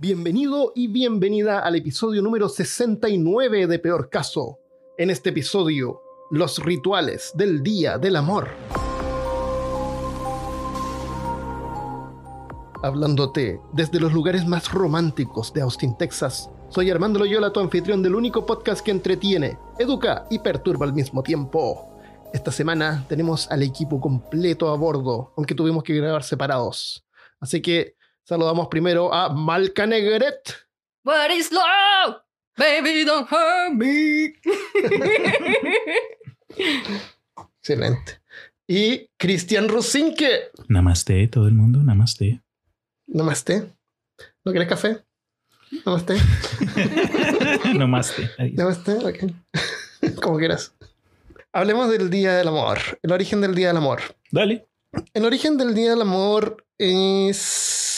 Bienvenido y bienvenida al episodio número 69 de Peor Caso. En este episodio, los rituales del Día del Amor. Hablándote desde los lugares más románticos de Austin, Texas. Soy Armando Loyola, tu anfitrión del único podcast que entretiene, educa y perturba al mismo tiempo. Esta semana tenemos al equipo completo a bordo, aunque tuvimos que grabar separados. Así que saludamos primero a Malca Negret. What is love? Baby, don't hurt me. Excelente. Y Cristian Rosinque. Namaste, todo el mundo, namaste. Namaste. ¿No quieres café? Namaste. namaste. Adiós. Namaste, ok. Como quieras. Hablemos del Día del Amor, el origen del Día del Amor. Dale. El origen del Día del Amor es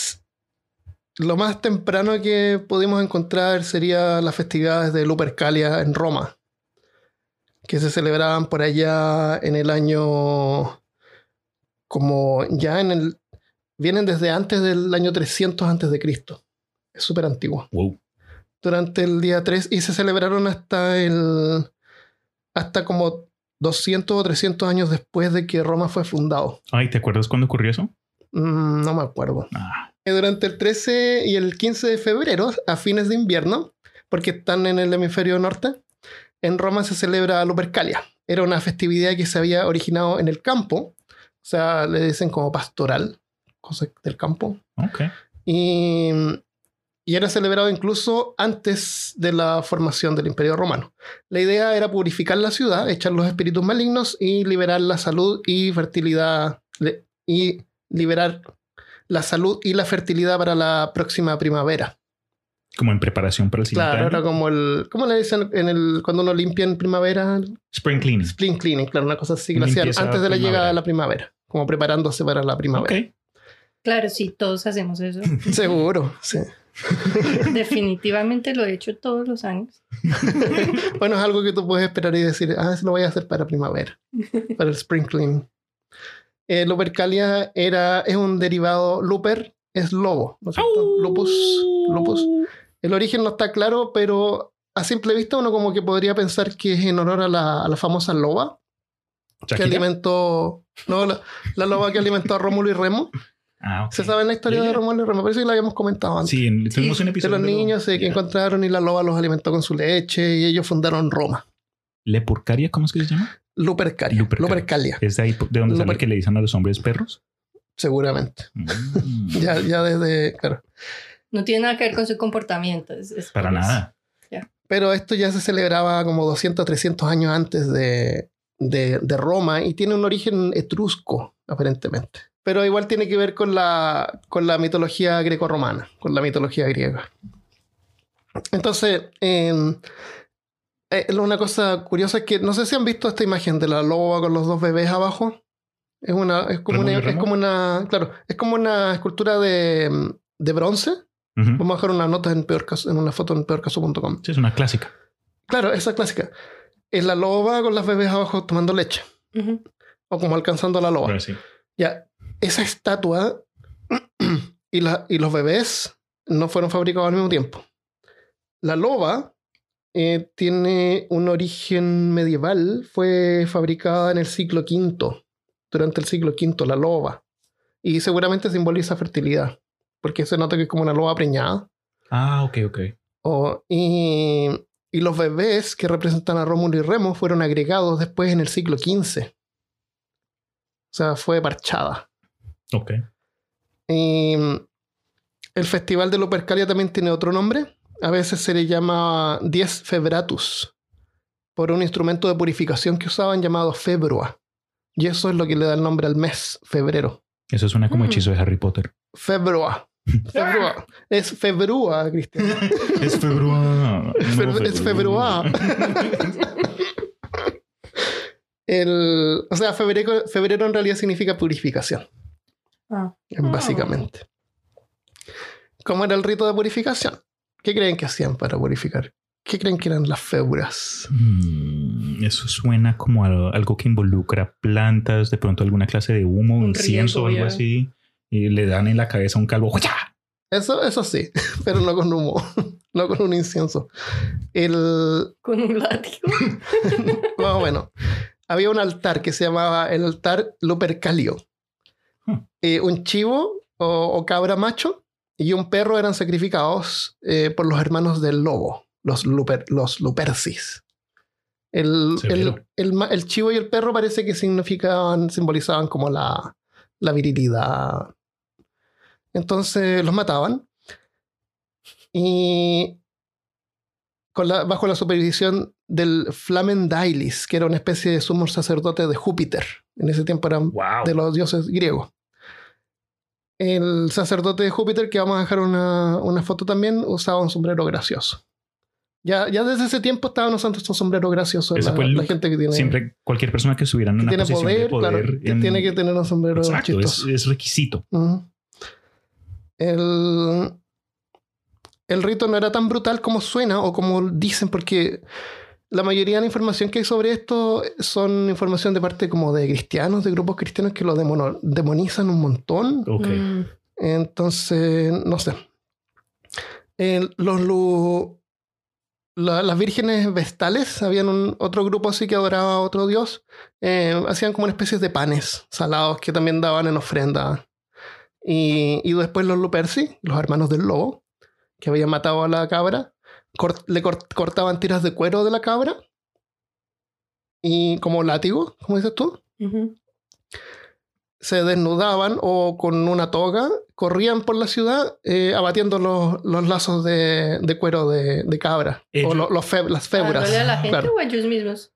lo más temprano que pudimos encontrar sería las festividades de Lupercalia en Roma, que se celebraban por allá en el año como ya en el vienen desde antes del año 300 antes de Cristo. Es súper antiguo. Wow. Durante el día 3 y se celebraron hasta el hasta como 200 o 300 años después de que Roma fue fundado. Ay, ¿te acuerdas cuándo ocurrió eso? Mm, no me acuerdo. Ah, Durante el 13 y el 15 de febrero, a fines de invierno, porque están en el hemisferio norte, en Roma se celebra Lupercalia. Era una festividad que se había originado en el campo, o sea, le dicen como pastoral, cosa del campo, ok. y, y era celebrado incluso antes de la formación del Imperio Romano. La idea era purificar la ciudad, echar los espíritus malignos y liberar la salud y fertilidad y liberar la salud y la fertilidad para la próxima primavera. Como en preparación para el siguiente Claro, año. era como el ¿cómo le dicen en el cuando uno limpia en primavera? Spring cleaning. Spring cleaning, claro, una cosa así limpieza antes de la primavera. llegada de la primavera, como preparándose para la primavera. Claro, sí, todos hacemos eso. Seguro, sí. Definitivamente lo he hecho todos los años. Bueno, es algo que tú puedes esperar y decir, ah, eso lo voy a hacer para primavera, para el spring cleaning. Eh, Lupercalia era, es un derivado, Luper es lobo, ¿no es cierto? Lupus, lupus. El origen no está claro, pero a simple vista uno como que podría pensar que es en honor a la, a la famosa loba que alimentó, no, la, la loba que alimentó a Rómulo y Remo. Ah. ¿Se sabe la historia de ya. Rómulo y Remo? Parece que la habíamos comentado antes. Sí, en- tuvimos un de episodio. los niños eh, que encontraron y la loba los alimentó con su leche y ellos fundaron Roma. Lepurcaria, ¿cómo es que se llama? Lupercalia. Lupercalia. Lupercalia, Es de ahí de donde sale Luper- que le dicen a los hombres perros. seguramente. Mm. Ya, ya desde, claro. No tiene nada que ver con su comportamiento. es- es Para nada. Pero esto ya se celebraba como 200, 300 años antes de, de, de Roma y tiene un origen etrusco, aparentemente. Pero igual tiene que ver con la, con la mitología greco-romana, con la mitología griega. Entonces, eh, eh, una cosa curiosa es que no sé si han visto esta imagen de la loba con los dos bebés abajo. Es una, es como ¿Rómulo una, es como una, claro, es como una escultura de, de bronce. Vamos a dejar una nota en peor caso, en una foto en peorcaso.com. Sí, es una clásica. Claro, esa clásica. Es la loba con las bebés abajo tomando leche. O como alcanzando a la loba. Sí. Ya, esa estatua y, la, y los bebés no fueron fabricados al mismo tiempo. La loba eh, tiene un origen medieval. Fue fabricada en el siglo V. Durante el siglo V, la loba. Y seguramente simboliza fertilidad. Porque se nota que es como una loba preñada. Ah, ok, ok. Y, y los bebés que representan a Rómulo y Remo fueron agregados después en el siglo XV. O sea, fue parchada. Ok. Y el Festival de Lupercalia también tiene otro nombre. A veces se le llama Dies Febratus, por un instrumento de purificación que usaban llamado Februa. Y eso es lo que le da el nombre al mes, febrero. Eso suena como Mm. hechizo de Harry Potter. Februa. Februa. Es Februa, Cristian. es februa. Fe- es februa. El, o sea, febrero, febrero en realidad significa purificación, Ah. básicamente. ¿Cómo era el rito de purificación? ¿Qué creen que hacían para purificar? ¿Qué creen que eran las febras? Mm, Eso suena como a algo que involucra plantas, de pronto alguna clase de humo, Un incienso o algo ya. así. Y le dan en la cabeza un calvo. Eso, eso sí, pero no con humo, no con un incienso. El, Con un látigo. más o menos. Había un altar que se llamaba el altar Lupercalio. Hmm. Eh, un chivo o, o cabra macho y un perro eran sacrificados eh, por los hermanos del lobo, los, luper, los lupercis. El, el, el el chivo y el perro parece que significaban, simbolizaban como la, la virilidad. Entonces los mataban y con la- bajo la supervisión del Flamen Dailis, que era una especie de sumo sacerdote de Júpiter. En ese tiempo eran Wow. de los dioses griegos. El sacerdote de Júpiter, que vamos a dejar una, una foto también, usaba un sombrero gracioso. Ya, ya desde ese tiempo estaban usando estos sombreros graciosos la, la gente que tiene, Siempre cualquier persona que estuviera en que una tiene posición poder, de poder claro, que en- tiene que tener un sombrero Exacto, es, requisito. El, el rito no era tan brutal como suena o como dicen, porque la mayoría de la información que hay sobre esto son información de parte como de cristianos, de grupos cristianos que lo demono- demonizan un montón. Ok. Mm. Entonces, no sé. Los la- las vírgenes vestales, habían un, otro grupo así que adoraba a otro dios, eh, hacían como una especie de panes salados que también daban en ofrenda. Y, y después los Luperci, los hermanos del lobo, que habían matado a la cabra, cort- le cort- cortaban tiras de cuero de la cabra y como látigo, como dices tú se desnudaban o con una toga corrían por la ciudad eh, abatiendo los, los lazos de, de cuero de, de cabra Ellos- o lo- los fe- las. ¿Dándole a la gente claro. o a ellos mismos?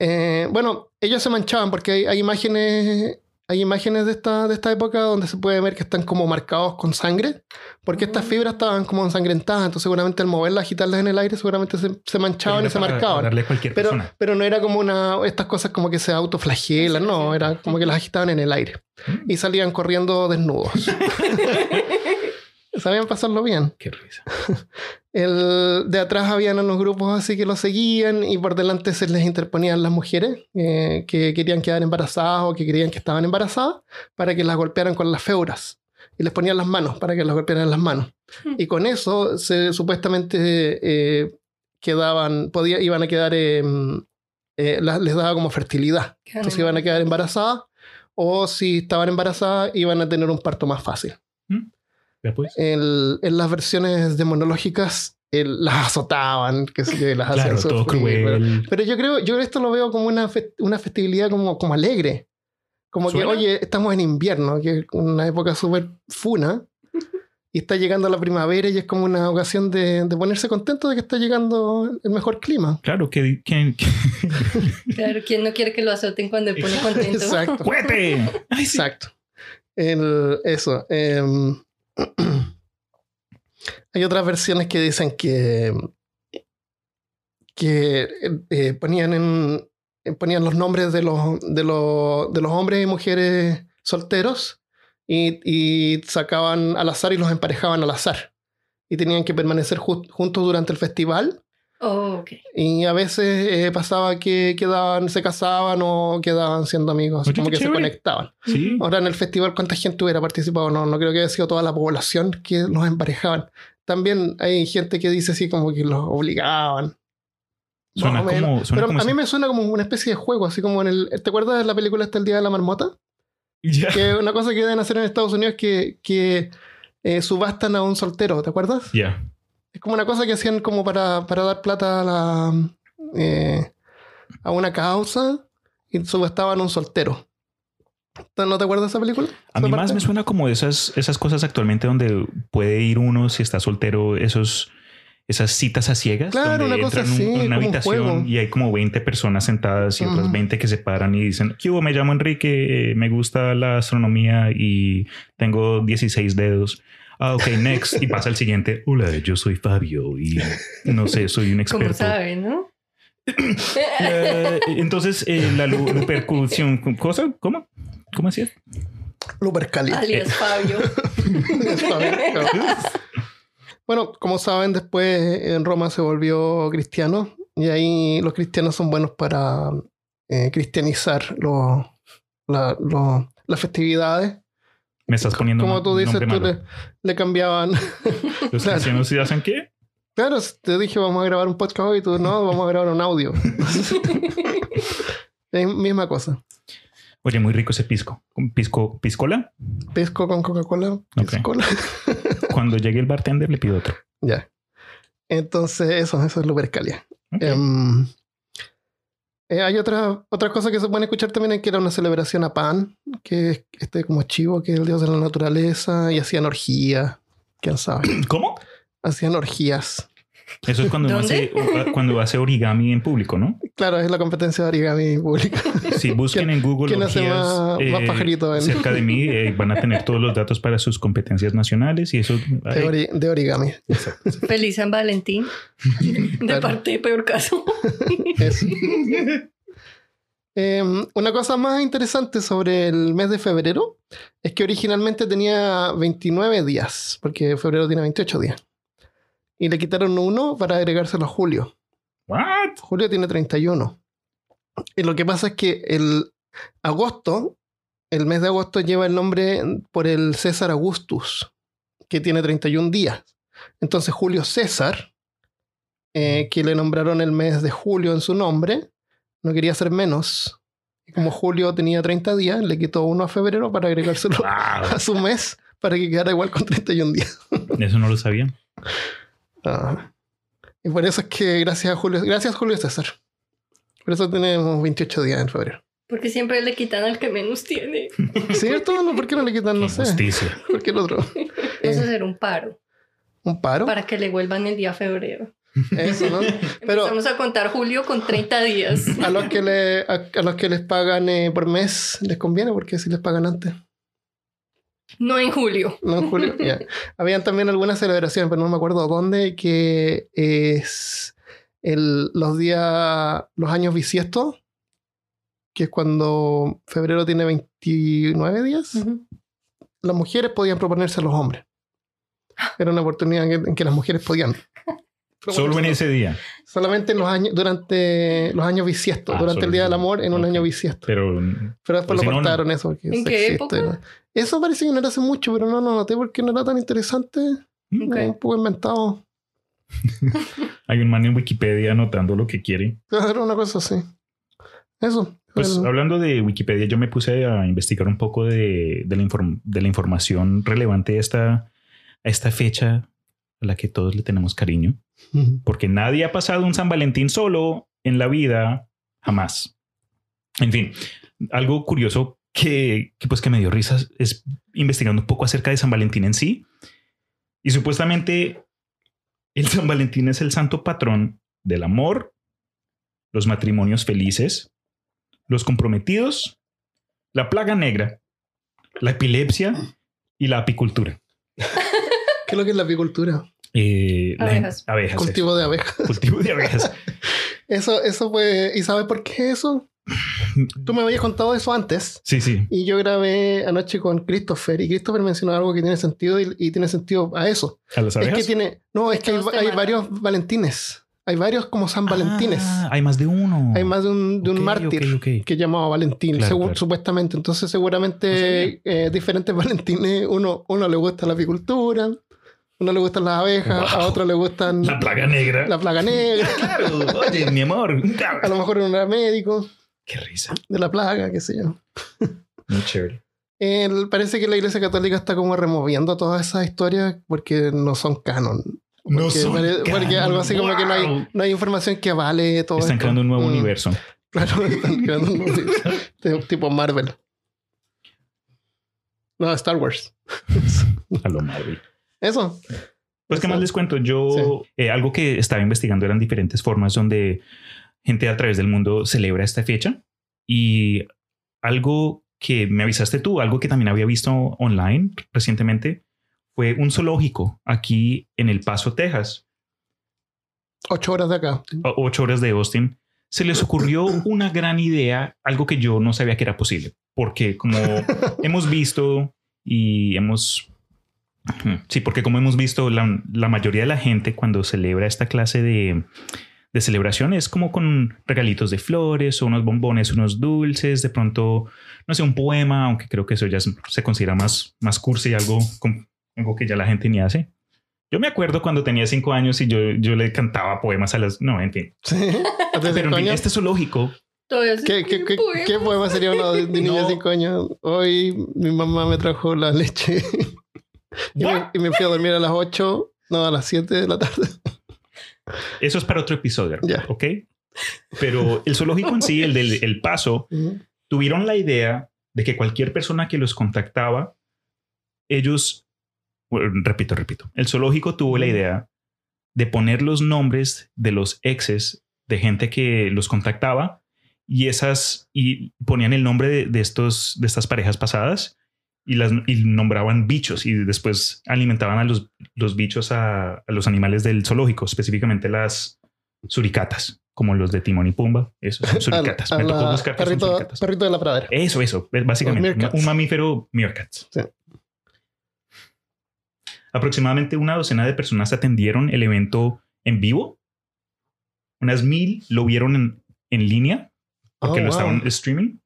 Eh, bueno, ellos se manchaban porque hay, hay imágenes hay imágenes de esta, de esta época donde se puede ver que están como marcados con sangre porque estas Mm. fibras estaban como ensangrentadas entonces seguramente al moverlas agitarlas en el aire seguramente se, se manchaban Pero y se marcaban pero, persona. pero no era como una estas cosas como que se autoflagelan, no, era como que las agitaban en el aire Mm. y salían corriendo desnudos. Sabían pasarlo bien. Qué risa. El, de atrás habían unos grupos así que lo seguían y por delante se les interponían las mujeres eh, que querían quedar embarazadas o que creían que estaban embarazadas para que las golpearan con las feuras y les ponían las manos para que las golpearan las manos. Hmm. Y con eso se supuestamente eh, quedaban, podía, iban a quedar, eh, eh, la- les daba como fertilidad. Entonces iban a quedar embarazadas o si estaban embarazadas iban a tener un parto más fácil. Ya pues. El- en las versiones demonológicas el- las azotaban, que sé yo, y las Claro, hacían todo sufrir, pero- cruel. Pero yo creo, yo esto lo veo como una, fe- una festividad como, como alegre. Como ¿Suena? que, oye, estamos en invierno, que es una época súper funa, y está llegando la primavera y es como una ocasión de, de ponerse contento de que está llegando el mejor clima. Claro, que, que, que- Claro, ¿quién no quiere que lo azoten cuando le pone contento? Exacto. ¡Cuete! Exacto. El- eso. em, hay otras versiones que dicen que, que eh, ponían, en, eh, ponían los nombres de los, de, los, de los hombres y mujeres solteros y, sacaban al azar y los emparejaban al azar. Y tenían que permanecer ju- juntos durante el festival. Oh, ok. Y a veces eh, pasaba que quedaban, se casaban o quedaban siendo amigos, como que se conectaban. Sí. Ahora en el festival, ¿cuánta gente hubiera participado? No, no creo que haya sido toda la población que los emparejaban. También hay gente que dice así como que los obligaban. Suena como. Suena Pero como a mí ese- me suena como una especie de juego, así como en el... ¿Te acuerdas de la película hasta el Día de la Marmota? Ya. Que una cosa que deben hacer en Estados Unidos es que, que eh, subastan a un soltero, ¿te acuerdas? Ya. Es como una cosa que hacían como para, para dar plata a, la, eh, a una causa y subastaban a un soltero. ¿No te acuerdas de esa película? A mí ¿Esa más me suena como esas, esas cosas actualmente donde puede ir uno si está soltero, esos, esas citas a ciegas. Claro, donde una cosa entran en un- así, una un juego. habitación y hay como 20 personas sentadas y otras Ujú. 20 que se paran y dicen, ¿qué hubo? Me llamo Enrique, eh, me gusta la astronomía y tengo 16 dedos. Ah, ok, next. Y pasa el siguiente. Hola, yo soy Fabio y no sé, soy un Como experto. sabe, ¿no? Eh, entonces, eh, la lu- repercusión, ¿cosa? ¿Cómo? ¿Cómo así? Lupercalia. Alias Fabio. Bien, claro. Bueno, como saben, después en Roma se volvió cristiano y ahí los cristianos son buenos para eh, cristianizar los- la- los- las festividades. Me estás poniendo Como tú dices, tú le, le cambiaban. Los claro. cristianos sí hacen qué? Claro, te dije vamos a grabar un podcast hoy y tú no, vamos a grabar un audio. es misma cosa. Oye, muy rico ese pisco. ¿Con ¿Pisco, piscola? Pisco con Coca-Cola. Piscola. Cuando llegue el bartender le pido otro. ya. Entonces, eso, eso es Lupercalia. Ok. Em, eh, hay otra, otra cosa que se puede escuchar también, que era una celebración a Pan, que es este como chivo, que es el dios de la naturaleza, y hacían orgías. ¿Quién sabe? ¿Cómo? Hacían orgías. Eso es cuando uno hace, cuando hace origami en público, ¿no? Claro, es la competencia de origami pública. Si busquen en Google orgías, más- más eh, pajarito en- cerca de mí, eh, van a tener todos los datos para sus competencias nacionales y eso. De, ay, ori- de origami. Feliz San Valentín. De Claro. parte de peor caso. Eso. Em, una cosa más interesante sobre el mes de febrero es que originalmente tenía 29 días, porque febrero tiene 28 días. Y le quitaron uno para agregárselo a julio. What? Julio tiene 31. Y lo que pasa es que el agosto, el mes de agosto lleva el nombre por el César Augustus, que tiene 31 días. Entonces Julio César, eh, que le nombraron el mes de julio en su nombre, no quería ser menos. Y como julio tenía 30 días, le quitó uno a febrero para agregárselo Wow. a su mes para que quedara igual con 31 días. Eso no lo sabía. Y por eso es que gracias a Julio, gracias Julio César. Por eso tenemos 28 días en febrero. Porque siempre le quitan al que menos tiene. ¿Cierto? No, ¿Por qué no le quitan? No sé. Justicia. ¿Por qué el otro? Vamos a hacer un paro ¿Un paro? para que le vuelvan el día febrero. Eso, ¿no? Pero Empezamos a contar julio con 30 días. a los que, le, a, a los que les pagan eh, por mes les conviene porque si les pagan antes. No en julio. No en julio. ya. Habían también algunas celebraciones, pero no me acuerdo dónde, que es el, los días, los años bisiestos, que es cuando febrero tiene 29 días. Las mujeres podían proponerse a los hombres. Era una oportunidad en que, en que las mujeres podían. Solo en ese día. Solamente en los años, durante los años bisiestos, Ah, durante el Día del Amor, en un año bisiesto. Pero Pero después Pues lo si no, no. cortaron eso. ¿En qué existe, época? ¿no? Eso parece que no era hace mucho, pero no lo noté porque no era tan interesante. Ok. Un poco inventado. hay un man en Wikipedia anotando lo que quiere. Era una cosa así. Eso. Pues El- hablando de Wikipedia, yo me puse a investigar un poco de, de la, inform- de la información relevante a esta, a esta fecha a la que todos le tenemos cariño. Porque nadie ha pasado un San Valentín solo en la vida, jamás. En fin, algo curioso que, que, pues que me dio risas es investigando un poco acerca de San Valentín en sí. Y supuestamente el San Valentín es el santo patrón del amor, los matrimonios felices, los comprometidos, la plaga negra, la epilepsia y la apicultura. ¿Qué es lo que es la apicultura? Eh, la Abejas. eso. Cultivo de abejas. Cultivo de abejas. Eso, eso fue. ¿Y sabes por qué eso? Tú me habías contado eso antes. Sí, sí. Y yo grabé anoche con Christopher y Christopher mencionó algo que tiene sentido y, y tiene sentido a eso. A las Es abejas. que tiene, no, es que hay, varios Valentines. Hay varios como San Valentines. Ah, hay más de uno. hay más de un, de un Ok, mártir ok, ok. que llamaba Valentín, Claro, según- claro. supuestamente. Entonces, No seguramente eh, diferentes Valentines, uno, uno le gusta la apicultura, uno le gustan las abejas, a otro le gustan La plaga negra. la plaga negra, Claro, oye, mi amor. a lo mejor uno era médico Qué risa. de la plaga, qué sé yo. Muy chévere. El- parece que la Iglesia Católica está como removiendo todas esas historias porque no son canon. No Porque, son pare- porque canon. algo así como que no hay, no hay información que avale todo Están esto. creando un nuevo Mm, universo. Claro, están creando un nuevo universo. Tipo Marvel. No, Star Wars. A lo Marvel. Eso. Pues, ¿qué Eso. más les cuento? Yo, eh, algo que estaba investigando eran diferentes formas donde gente a través del mundo celebra esta fecha. Y algo que me avisaste tú, algo que también había visto online recientemente, fue un zoológico aquí en El Paso, Texas, Ocho horas de acá. a ocho horas de Austin. Se les ocurrió una gran idea, algo que yo no sabía que era posible, porque como hemos visto y hemos... Sí, porque como hemos visto, la, la mayoría de la gente cuando celebra esta clase de, de celebración es como con regalitos de flores o unos bombones, unos dulces, de pronto, no sé, un poema, aunque creo que eso ya se considera más, más cursi y algo, algo que ya la gente ni hace. Yo me acuerdo cuando tenía cinco años y yo, yo le cantaba poemas a las... No, en fin. Sí. Pero en fin, años. este zoológico ¿Qué, qué, qué, poemas. qué poema sería uno de, niño No. de 5 años? Hoy mi mamá me trajo la leche y, me, y me fui a dormir a las 8, no, a las 7 de la tarde. Eso es para otro episodio. ¿ok? Pero el zoológico en sí, el del el paso, tuvieron la idea de que cualquier persona que los contactaba, ellos, bueno, repito, repito, el zoológico tuvo la idea de poner los nombres de los exes de gente que los contactaba y esas y ponían el nombre de, de estos de estas parejas pasadas y las y nombraban bichos y después alimentaban a los, los bichos a, a los animales del zoológico, específicamente las suricatas, como los de Timón y Pumba. Eso son A la- suricatas. a Me tocó buscar perrito, suricatas. perrito de la pradera. Eso, eso, es básicamente un mamífero meerkats. Sí. Aproximadamente una docena de personas atendieron el evento en vivo. Unas mil lo vieron en, en línea porque Oh, lo wow. estaban streaming.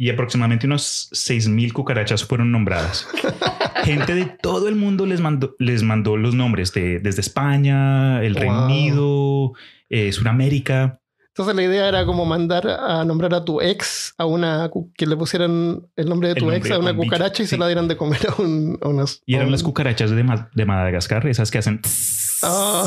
Y aproximadamente unos seis mil cucarachas fueron nombradas. Gente de todo el mundo les mandó, les mandó los nombres de, desde España, el Reino. Unido, eh, Sudamérica. Entonces la idea era como mandar a nombrar a tu ex a una que le pusieran el nombre de tu ex a una bicho, cucaracha y se la dieran de comer a, un, a unas. Y eran un- las cucarachas de, Ma- de Madagascar, esas que hacen... Ah.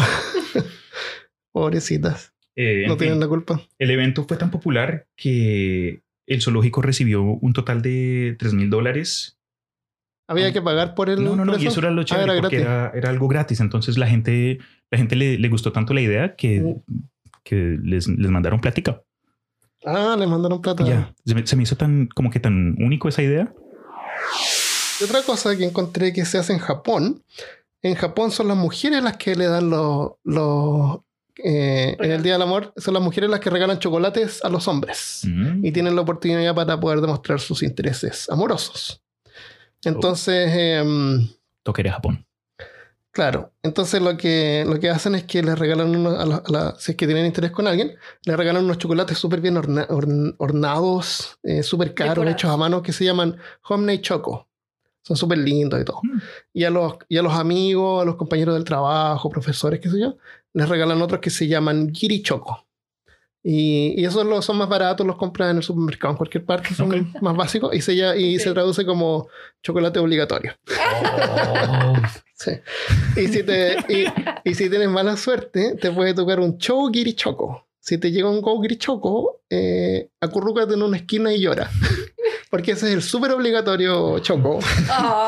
Pobrecitas, Eh, no fin. tienen la culpa. El evento fue tan popular que el zoológico recibió un total de 3 mil dólares. Había que pagar por el. No, no, no, y eso era lo Ah, chévere era porque era, era algo gratis. Entonces la gente, la gente le, le gustó tanto la idea que, Mm. que les, les mandaron plática. Ah, le mandaron plata. Ya, se me, se me hizo tan, como que tan único esa idea. Y otra cosa que encontré que se hace en Japón, en Japón son las mujeres las que le dan los... los eh, en el Día del Amor son las mujeres las que regalan chocolates a los hombres Mm. y tienen la oportunidad para poder demostrar sus intereses amorosos. Entonces, em, Toqueré Japón. claro, entonces lo que, lo que hacen es que les regalan, unos, a la- a la- si es que tienen interés con alguien, les regalan unos chocolates súper bien orna- orn- ornados, eh, súper caros, hechos a mano, que se llaman Homemade Choco. Son súper lindos y todo. Mm. Y a, los, y a los amigos, a los compañeros del trabajo, profesores, qué sé yo, les regalan otros que se llaman Giri Choco. Y, y esos los, son más baratos, los compran en el supermercado, en cualquier parte, son Ok. más básicos y, se, y se traduce como chocolate obligatorio. Sí. Y, si te, y, y si tienes mala suerte, te puede tocar un Choco Giri Choco. Si te llega un Go Giri Choco, eh, acurrúcate en una esquina y llora. Porque ese es el súper obligatorio Choco.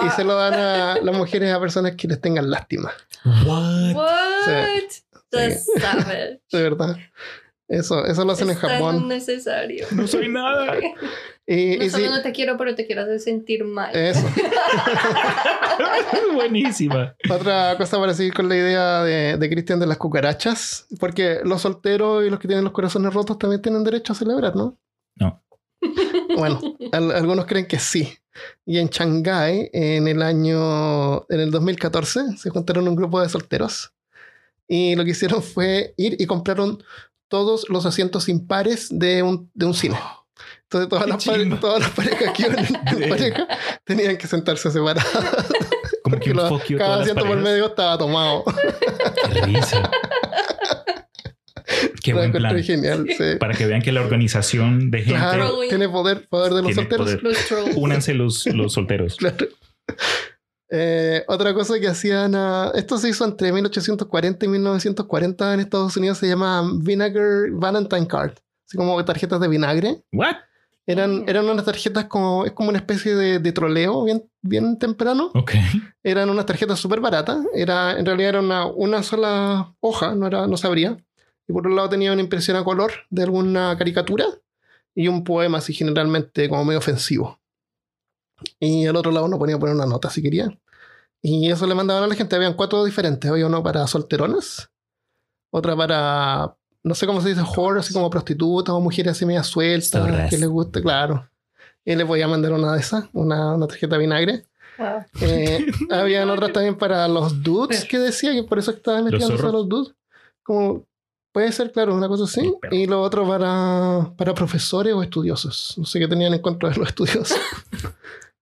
Y se lo dan a las mujeres a personas que les tengan lástima. What? What? Sí. savage. De verdad. Eso, eso lo hacen en Es Japón. necesario. No soy nada. Y, No y solo no te quiero, pero te quiero hacer sentir mal. eso. Buenísima. Otra cosa para seguir con la idea de, de Cristian de las cucarachas. Porque los solteros y los que tienen los corazones rotos también tienen derecho a celebrar, ¿no? No. Bueno, al- algunos creen que sí. Y en Shanghái, en el año, en el 2014, se juntaron un grupo de solteros. Y lo que hicieron fue ir y compraron todos los asientos impares de un, de un cine. Entonces todas las, pare- todas las parejas que iban en pareja tenían que sentarse separadas. Como que lo- fuck you a cada asiento por medio estaba tomado. Qué risa. Qué buen plan. genial. sí. Para que vean que la organización de gente Claro, tiene poder, poder de los solteros. únanse los, los solteros. Claro. Eh, otra cosa que hacían, ah, esto se hizo entre 1840 y 1940 en Estados Unidos, se llama Vinegar Valentine Card, así como tarjetas de vinagre. What? Eran, eran unas tarjetas como, es como una especie de, de troleo bien, bien temprano. Ok. Eran unas tarjetas súper baratas. Era, en realidad era una, una sola hoja, no, era, no se abría. Y por un lado tenía una impresión a color de alguna caricatura y un poema así generalmente como medio ofensivo. Y al otro lado uno ponía poner una nota si quería. Y eso le mandaban a la gente. Habían cuatro diferentes. Había uno para solteronas, otra para, no sé cómo se dice, whore, así como prostitutas o mujeres así media sueltas, que les guste, claro. Y les voy a mandar una de esas, una, una tarjeta de vinagre. Wow. Eh, habían otras también para los dudes que decía que por eso estaba investigando zorros. sobre los dudes. Como Puede ser, claro, una cosa así. Sí, pero- Y lo otro para, para profesores o estudiosos. No sé qué tenían en contra de los estudiosos.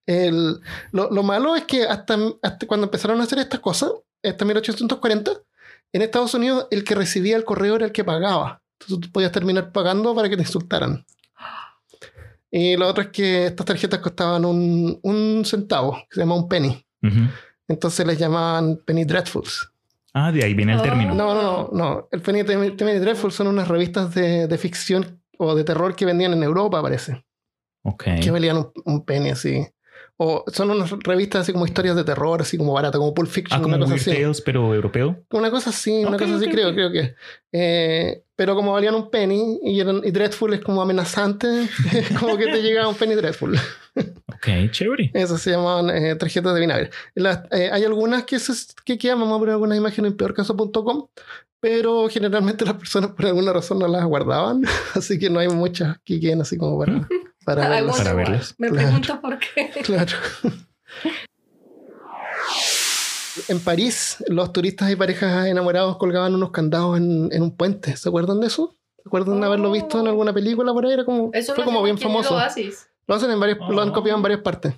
El- lo, lo malo es que hasta, hasta cuando empezaron a hacer estas cosas, hasta 1840, en Estados Unidos el que recibía el correo era el que pagaba. Entonces tú podías terminar pagando para que te insultaran. Y lo otro es que estas tarjetas costaban un, un centavo, que se llama un penny. Entonces les llamaban penny dreadfuls. Ah, de ahí viene el Ah. término. No, no, no, no. El Penny, Penny Dreadful son unas revistas de, de ficción o de terror que vendían en Europa, parece. Ok. Que valían un, un penny así. O son unas revistas así como historias de terror, así como barata, como Pulp Fiction, Ah, como una cosa Weird así. Tales, pero europeo. Una cosa así, una cosa así ok, creo, creo que. Eh, pero como valían un penny y, eran, y Dreadful es como amenazante, como que te llegaba un penny Dreadful. Ok, chévere. Eso se llamaban eh, tarjetas de vinagre. Las- eh, hay algunas que, se, que quedan, vamos a poner algunas imágenes en peorcaso.com, pero generalmente las personas por alguna razón no las guardaban, así que no hay muchas que queden así como para, para why. verlas. Me Claro. pregunto por qué. Claro. En París, los turistas y parejas enamorados colgaban unos candados en, en un puente. ¿Se acuerdan de eso? ¿Se acuerdan de haberlo visto en alguna película por ahí? Era como, Eso fue como bien famoso. Lo hacen en varios, lo han Oh. copiado en varias partes.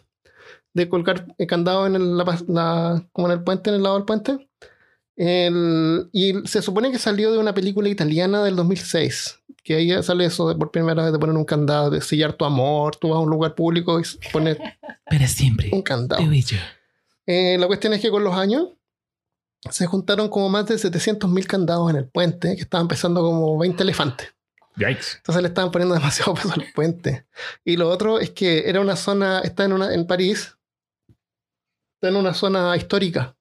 De colgar eh, candados en el, la, como en el puente, en el lado del puente. El- y se supone que salió de una película italiana del 2006. Que ahí sale eso de por primera vez de poner un candado, de sellar tu amor, tú vas a un lugar público y pones Para siempre. un candado. Eh, la cuestión es que con los años se juntaron como más de 700.000 candados en el puente, que estaban pesando como 20 elefantes. Yikes. Entonces le estaban poniendo demasiado peso al puente. Y lo otro es que era una zona, está en, una, en París, está en una zona histórica.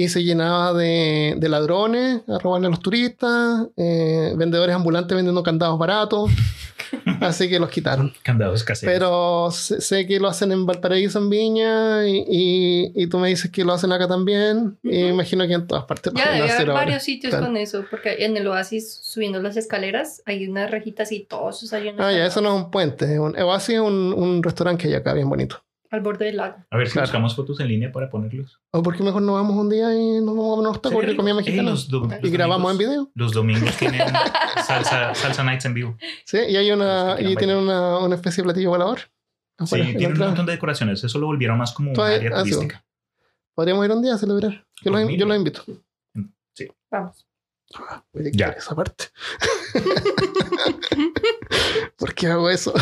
Y se llenaba de, de ladrones a robarle a los turistas, eh, vendedores ambulantes vendiendo candados baratos. Así que los quitaron. Candados caseros. Pero sé, sé que lo hacen en Valparaíso, en Viña, y, y- y tú me dices que lo hacen acá también. Y me Ujú. imagino que en todas partes Ya debe haber ahora. varios sitios Claro. con eso, porque en el Oasis, subiendo las escaleras, hay unas rejitas y todos esos hay Ah, ya, eso no es un puente. es un- Oasis es un, un restaurante que hay acá bien bonito. Al borde del lago. A ver si Claro. buscamos fotos en línea para ponerlos. ¿O por qué mejor no vamos un día y nos vamos a unos tacos de comida mexicana? los do- y los grabamos en video. Los domingos tienen salsa, salsa nights en vivo. Sí, y hay una, y tienen una, una especie de platillo volador. Sí, afuera, tienen un montón de decoraciones. Eso lo volvieron más como un área ah, sí, turística. Podríamos ir un día a celebrar. Yo, los, yo los invito. Vamos. Voy a Ya. quitar esa parte. ¿Por qué hago eso?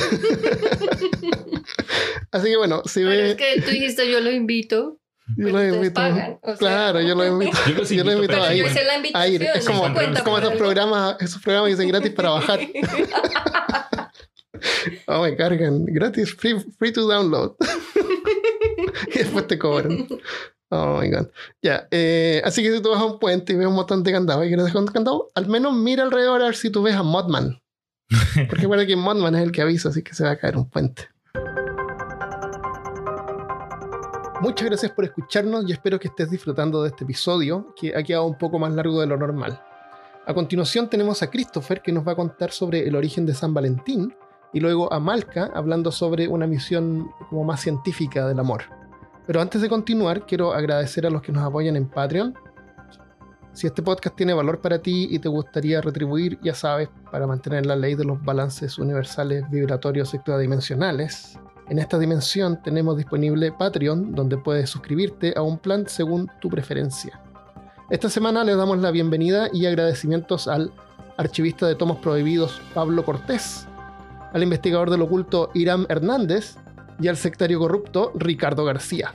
Así que bueno, si Pero ve, es que tú dijiste yo lo invito. yo ustedes invito. pagan, o sea. claro, yo los invito. Yo los Yo los invito a ir. la A ir. Es como, no cuenta como por esos programas, esos programas que dicen gratis para bajar. Oh, me cargan. Gratis, free, free to download. y después te cobran. Oh my god. Ya. eh, así que si tú vas a un puente y ves un montón de candados y quieres dejar un candado, al menos mira alrededor a ver si tú ves a Modman. Porque recuerda que Modman es el que avisa, así que se va a caer un puente. Muchas gracias por escucharnos y espero que estés disfrutando de este episodio, que ha quedado un poco más largo de lo normal. A continuación tenemos a Christopher que nos va a contar sobre el origen de San Valentín y luego a Malca hablando sobre una misión como más científica del amor. Pero antes de continuar, quiero agradecer a los que nos apoyan en Patreon. Si este podcast tiene valor para ti y te gustaría retribuir, ya sabes, para mantener la ley de los balances universales vibratorios extradimensionales, en esta dimensión tenemos disponible Patreon, donde puedes suscribirte a un plan según tu preferencia. Esta semana le damos la bienvenida y agradecimientos al archivista de tomos prohibidos Pablo Cortés, al investigador del oculto Iram Hernández y al sectario corrupto Ricardo García.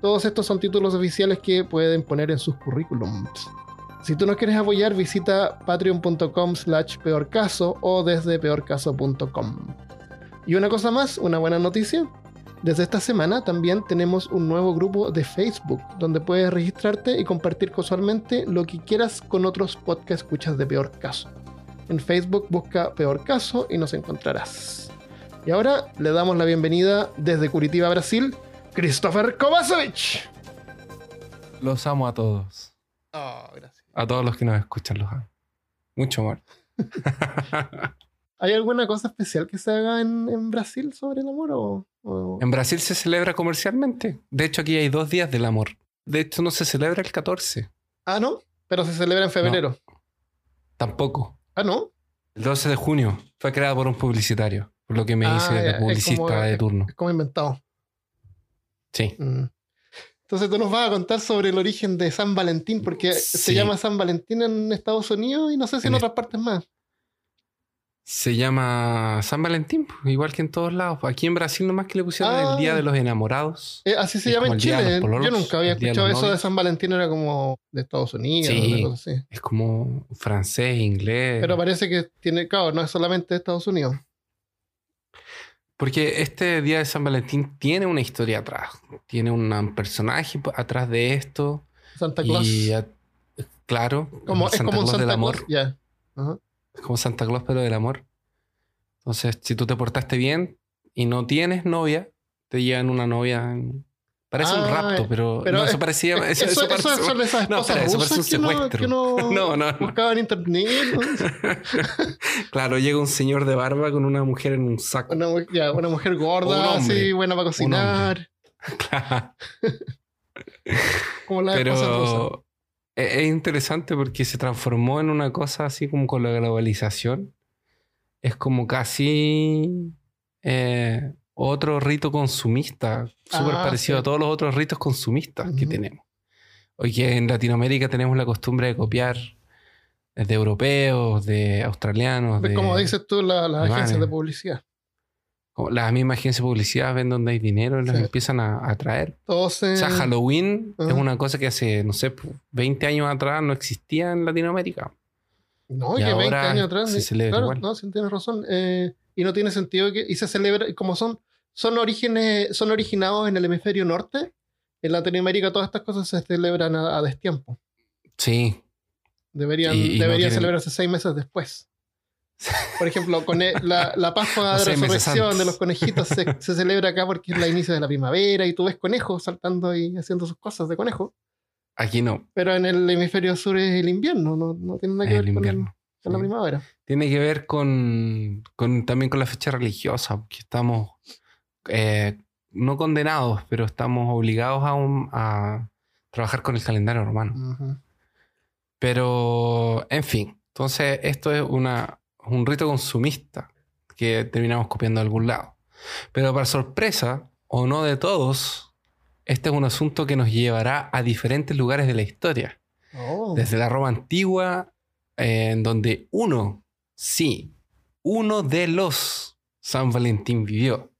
Todos estos son títulos oficiales que pueden poner en sus currículums. Si tú nos quieres apoyar, visita patreon.com slash peorcaso o desde peorcaso.com. Y una cosa más, una buena noticia. Desde esta semana también tenemos un nuevo grupo de Facebook donde puedes registrarte y compartir casualmente lo que quieras con otros podcast escuchas de Peor Caso. En Facebook busca Peor Caso y nos encontrarás. Y ahora le damos la bienvenida desde Curitiba, Brasil, Christopher Kovacevic. Los amo a todos. Oh, gracias. A todos los que nos escuchan los amo. Mucho amor. ¿Hay alguna cosa especial que se haga en, en Brasil sobre el amor? O, o- en Brasil se celebra comercialmente. De hecho, aquí hay dos días del amor. De hecho, no se celebra el 14. Ah, ¿no? Pero se celebra en febrero. Tampoco. Ah, ¿no? El 12 de junio fue creada por un publicitario, por lo que me Ah, dice ya, el es publicista como- de turno. Es como inventado. Sí. Mm. Entonces tú nos vas a contar sobre el origen de San Valentín, porque se llama San Valentín en Estados Unidos y no sé si en, En otras partes más. Se llama San Valentín, pues, igual que en todos lados. Aquí en Brasil nomás que le pusieron Ah. el Día de los Enamorados. Eh, así se llama en Chile. pololos, Yo nunca había de escuchado eso de. San Valentín, era como de Estados Unidos, Sí. cosa así. Es como francés, inglés. Pero parece que tiene, claro, no es solamente de Estados Unidos. Porque este Día de San Valentín tiene una historia atrás. Tiene un personaje atrás de esto. Santa Claus. Y a- claro, como, es Santa como un Claus Santa del Claus. amor. Ya. Ajá. Es como Santa Claus, pero del amor. Entonces, si tú te portaste bien y no tienes novia, te llevan una novia. en- Parece un Ah, rapto, pero, pero no, es- eso parecía. Eso, Eso, eso, eso son esas no, espera, eso parece rusas que secuestro. que No, no, no. buscaba en internet. ¿no? Claro, llega un señor de barba con una mujer en un saco. Una, ya, una mujer gorda, Un hombre. así, buena para cocinar. Claro. Como la. Pero es es interesante porque se transformó en una cosa así como con la globalización. Es como casi eh, otro rito consumista, súper Ah, parecido sí. a todos los otros ritos consumistas que tenemos. Hoy que en Latinoamérica tenemos la costumbre de copiar de europeos, de australianos, de Como dices tú, la- las alemanes. agencias de publicidad. las mismas agencias de publicidad ven donde hay dinero y las Sí. empiezan a, a traer. Todos O sea, Halloween es una cosa que hace, no sé, 20 años atrás no existía en Latinoamérica. No, Y que 20 ahora años atrás. se celebra claro, igual. no, sí, tienes razón. Eh, y no tiene sentido que. Y se celebra, como son, son orígenes, son originados en el hemisferio norte. En Latinoamérica todas estas cosas se celebran a, a destiempo. Sí, Deberían, Y- y no deberían tienen- celebrarse seis meses después. Por ejemplo, con el- la, la Pascua de Resurrección de los conejitos se, se celebra acá porque es la inicio de la primavera y tú ves conejos saltando y haciendo sus cosas de conejo. aquí no, Pero en el hemisferio sur es el invierno, no, no tiene nada es que el ver con, el- invierno. con la Sí. primavera. Tiene que ver con, con- también con la fecha religiosa, porque estamos eh, no condenados, pero estamos obligados a, un- a trabajar con el calendario romano. Pero, en fin, entonces esto es una, un rito consumista que terminamos copiando de algún lado. Pero para sorpresa, o no de todos, este es un asunto que nos llevará a diferentes lugares de la historia. Oh. Desde la Roma antigua, eh, en donde uno, sí, uno de los San Valentín vivió.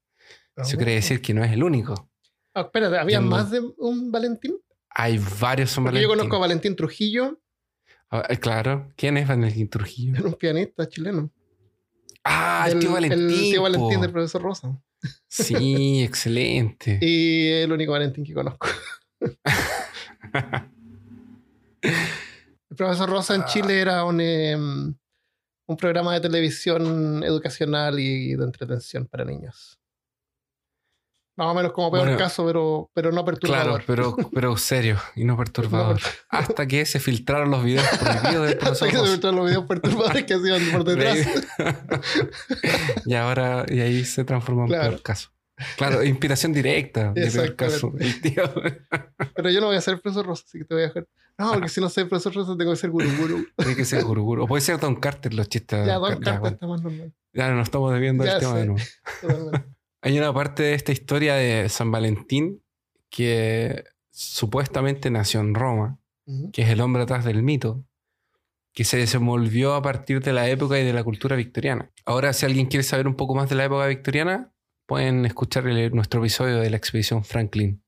Eso Oh. quiere decir que no es el único. Ah, espérate, ¿había no- más de un Valentín? Hay varios San Porque yo Valentín. conozco a Valentín Trujillo, Ah, eh, claro. ¿Quién es Valentín Trujillo? era un pianista chileno. Ah, el, tío Valentín. El tío Valentín po. del profesor Rosa. Sí, excelente. Y el único Valentín que conozco. El profesor Rosa en Ah. Chile era un, em, un programa de televisión educacional y de entretención para niños. Más o menos como peor Bueno, caso, pero, pero no Claro, perturbador. pero, pero serio y no perturbador. Hasta que se filtraron los videos prohibidos del Hasta que se metían los videos perturbadores que hacían por detrás. y ahora, y ahí se transformó en Claro. peor caso. Claro, inspiración directa caso. El tío. Pero yo no voy a ser profesor Rosa, así que te voy a dejar. No, porque si no soy profesor Rosa, tengo que ser guru guru. Tiene que ser guruguru. O puede ser Don Carter, los chistes. Ya, Don Carter bueno. está más normal. Ya nos estamos debiendo el tema sé. de nuevo. Hay una parte de esta historia de San Valentín que supuestamente nació en Roma, que es el hombre atrás del mito, que se desenvolvió a partir de la época y de la cultura victoriana. Ahora, si alguien quiere saber un poco más de la época victoriana, pueden escuchar el- nuestro episodio de la expedición Franklin,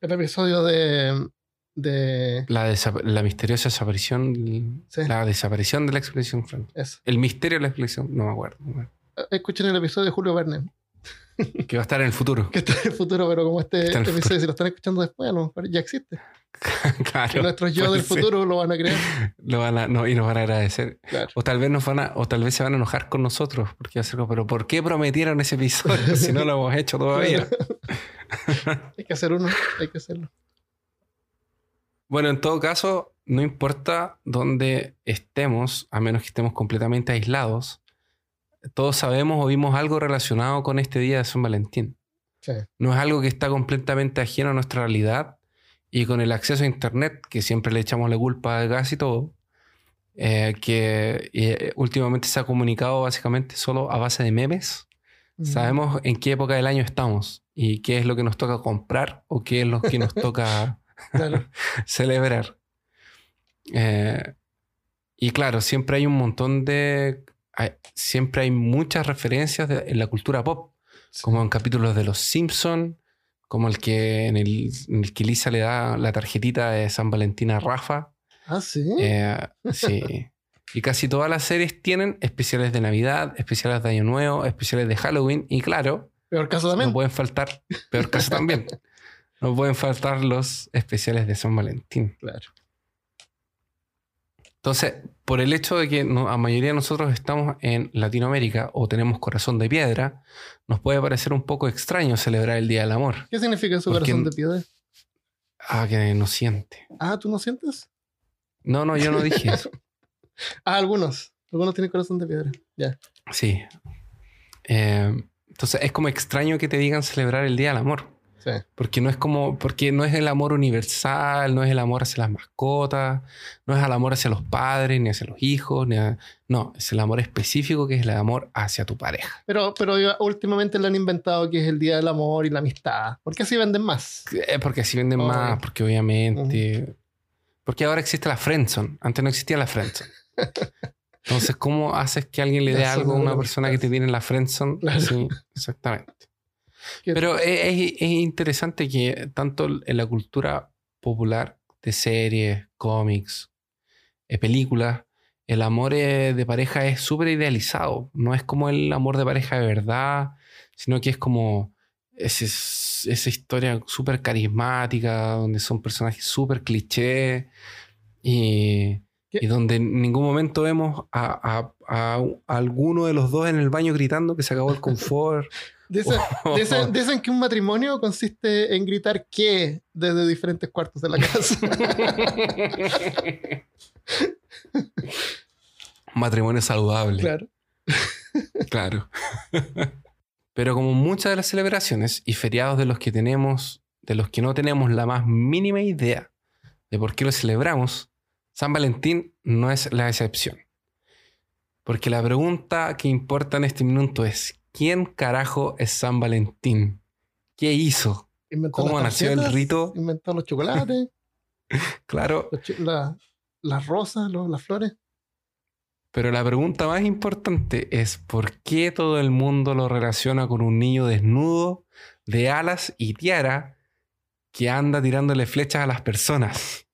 El episodio de. de la, misteriosa desaparición, Sí. la desaparición de la expedición Franklin. eso. El misterio de la expedición, no me acuerdo, Escuchen el episodio de Julio Verne, que va a estar en el futuro. que está en el futuro, pero como este episodio, futuro. si lo están escuchando después, a lo mejor ya existe. Que nuestros yo puede del ser. futuro lo van a creer. Lo van a- no, y nos van a agradecer. Claro. O tal vez nos van a, o tal vez se van a enojar con nosotros, porque va a ser como, pero ¿por qué prometieron ese episodio si no lo hemos hecho todavía? hay que hacer uno, hay que hacerlo. Bueno, en todo caso, no importa dónde estemos, a menos que estemos completamente aislados, todos sabemos o vimos algo relacionado con este día de San Valentín. Sí. No es algo que está completamente ajeno a nuestra realidad y con el acceso a Internet, que siempre le echamos la culpa a gas y todo, eh, que eh, últimamente se ha comunicado básicamente solo a base de memes. Mm. Sabemos en qué época del año estamos y qué es lo que nos toca comprar o qué es lo que nos toca celebrar. Eh, y claro, siempre hay un montón de... hay- siempre hay muchas referencias de- en la cultura pop, como en capítulos de Los Simpson, como el que en el, en el que Lisa le da la tarjetita de San Valentín a Rafa. Ah, sí. Eh, sí. Y casi todas las series tienen especiales de Navidad, especiales de Año Nuevo, especiales de Halloween. Y claro, Peor caso también. no pueden faltar, peor caso también, no pueden faltar los especiales de San Valentín. Claro. Entonces, por el hecho de que no- la mayoría de nosotros estamos en Latinoamérica o tenemos corazón de piedra, nos puede parecer un poco extraño celebrar el Día del Amor. ¿Qué significa su corazón de piedra? Ah, que no siente. Ah, ¿tú no sientes? No, no, yo no dije eso. Ah, algunos. Algunos tienen corazón de piedra. Ya. Sí. Eh, entonces, es como extraño que te digan celebrar el Día del Amor. Sí. Porque no es como, porque no es el amor universal, no es el amor hacia las mascotas, no es el amor hacia los padres, ni hacia los hijos, ni a- no, es el amor específico que es el amor hacia tu pareja. Pero, pero últimamente le han inventado que es el día del amor y la amistad. ¿Por qué así venden más? Eh, Porque así venden Oh. más, porque obviamente. Porque ahora existe la friendzone. Antes no existía la friendzone. Entonces, ¿cómo haces que alguien le dé algo a una persona que te tiene en la friendzone? Claro. Sí, exactamente. Pero es, es- es interesante que tanto en la cultura popular de series, cómics, eh, películas, el amor eh, de pareja es súper idealizado. No es como el amor de pareja de verdad, sino que es como ese- esa historia súper carismática, donde son personajes súper cliché y, y donde en ningún momento vemos a, a- a- a alguno de los dos en el baño gritando que se acabó el confort. Dicen, dicen- dicen que un matrimonio consiste en gritar qué desde diferentes cuartos de la casa. Matrimonio saludable. claro. Claro. Pero como muchas de las celebraciones y feriados de los que tenemos, de los que no tenemos la más mínima idea de por qué los celebramos, San Valentín no es la excepción. Porque la pregunta que importa en este minuto es, ¿quién carajo es San Valentín? ¿Qué hizo? Inventó ¿Cómo nació el rito? Inventó los chocolates, Claro, los la- las rosas, los- las flores. Pero la pregunta más importante es ¿por qué todo el mundo lo relaciona con un niño desnudo, de alas y tiara, que anda tirándole flechas a las personas?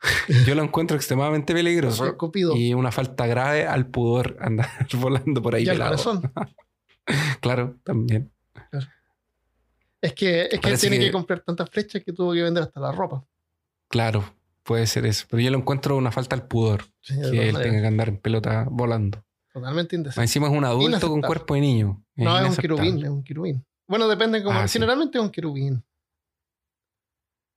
Yo lo encuentro extremadamente peligroso Cupido. y una falta grave al pudor andar volando por ahí Y al corazón. Claro, también. Es que, es que tiene que... que- comprar tantas flechas que tuvo que vender hasta la ropa. Claro, puede ser eso. Pero yo lo encuentro una falta al pudor, Sí, que él tenga que andar en pelota volando. Totalmente indecente. Encima es un adulto con cuerpo de niño. No, es un querubín, es un querubín. Bueno, depende como. Ah, sí. generalmente es un querubín.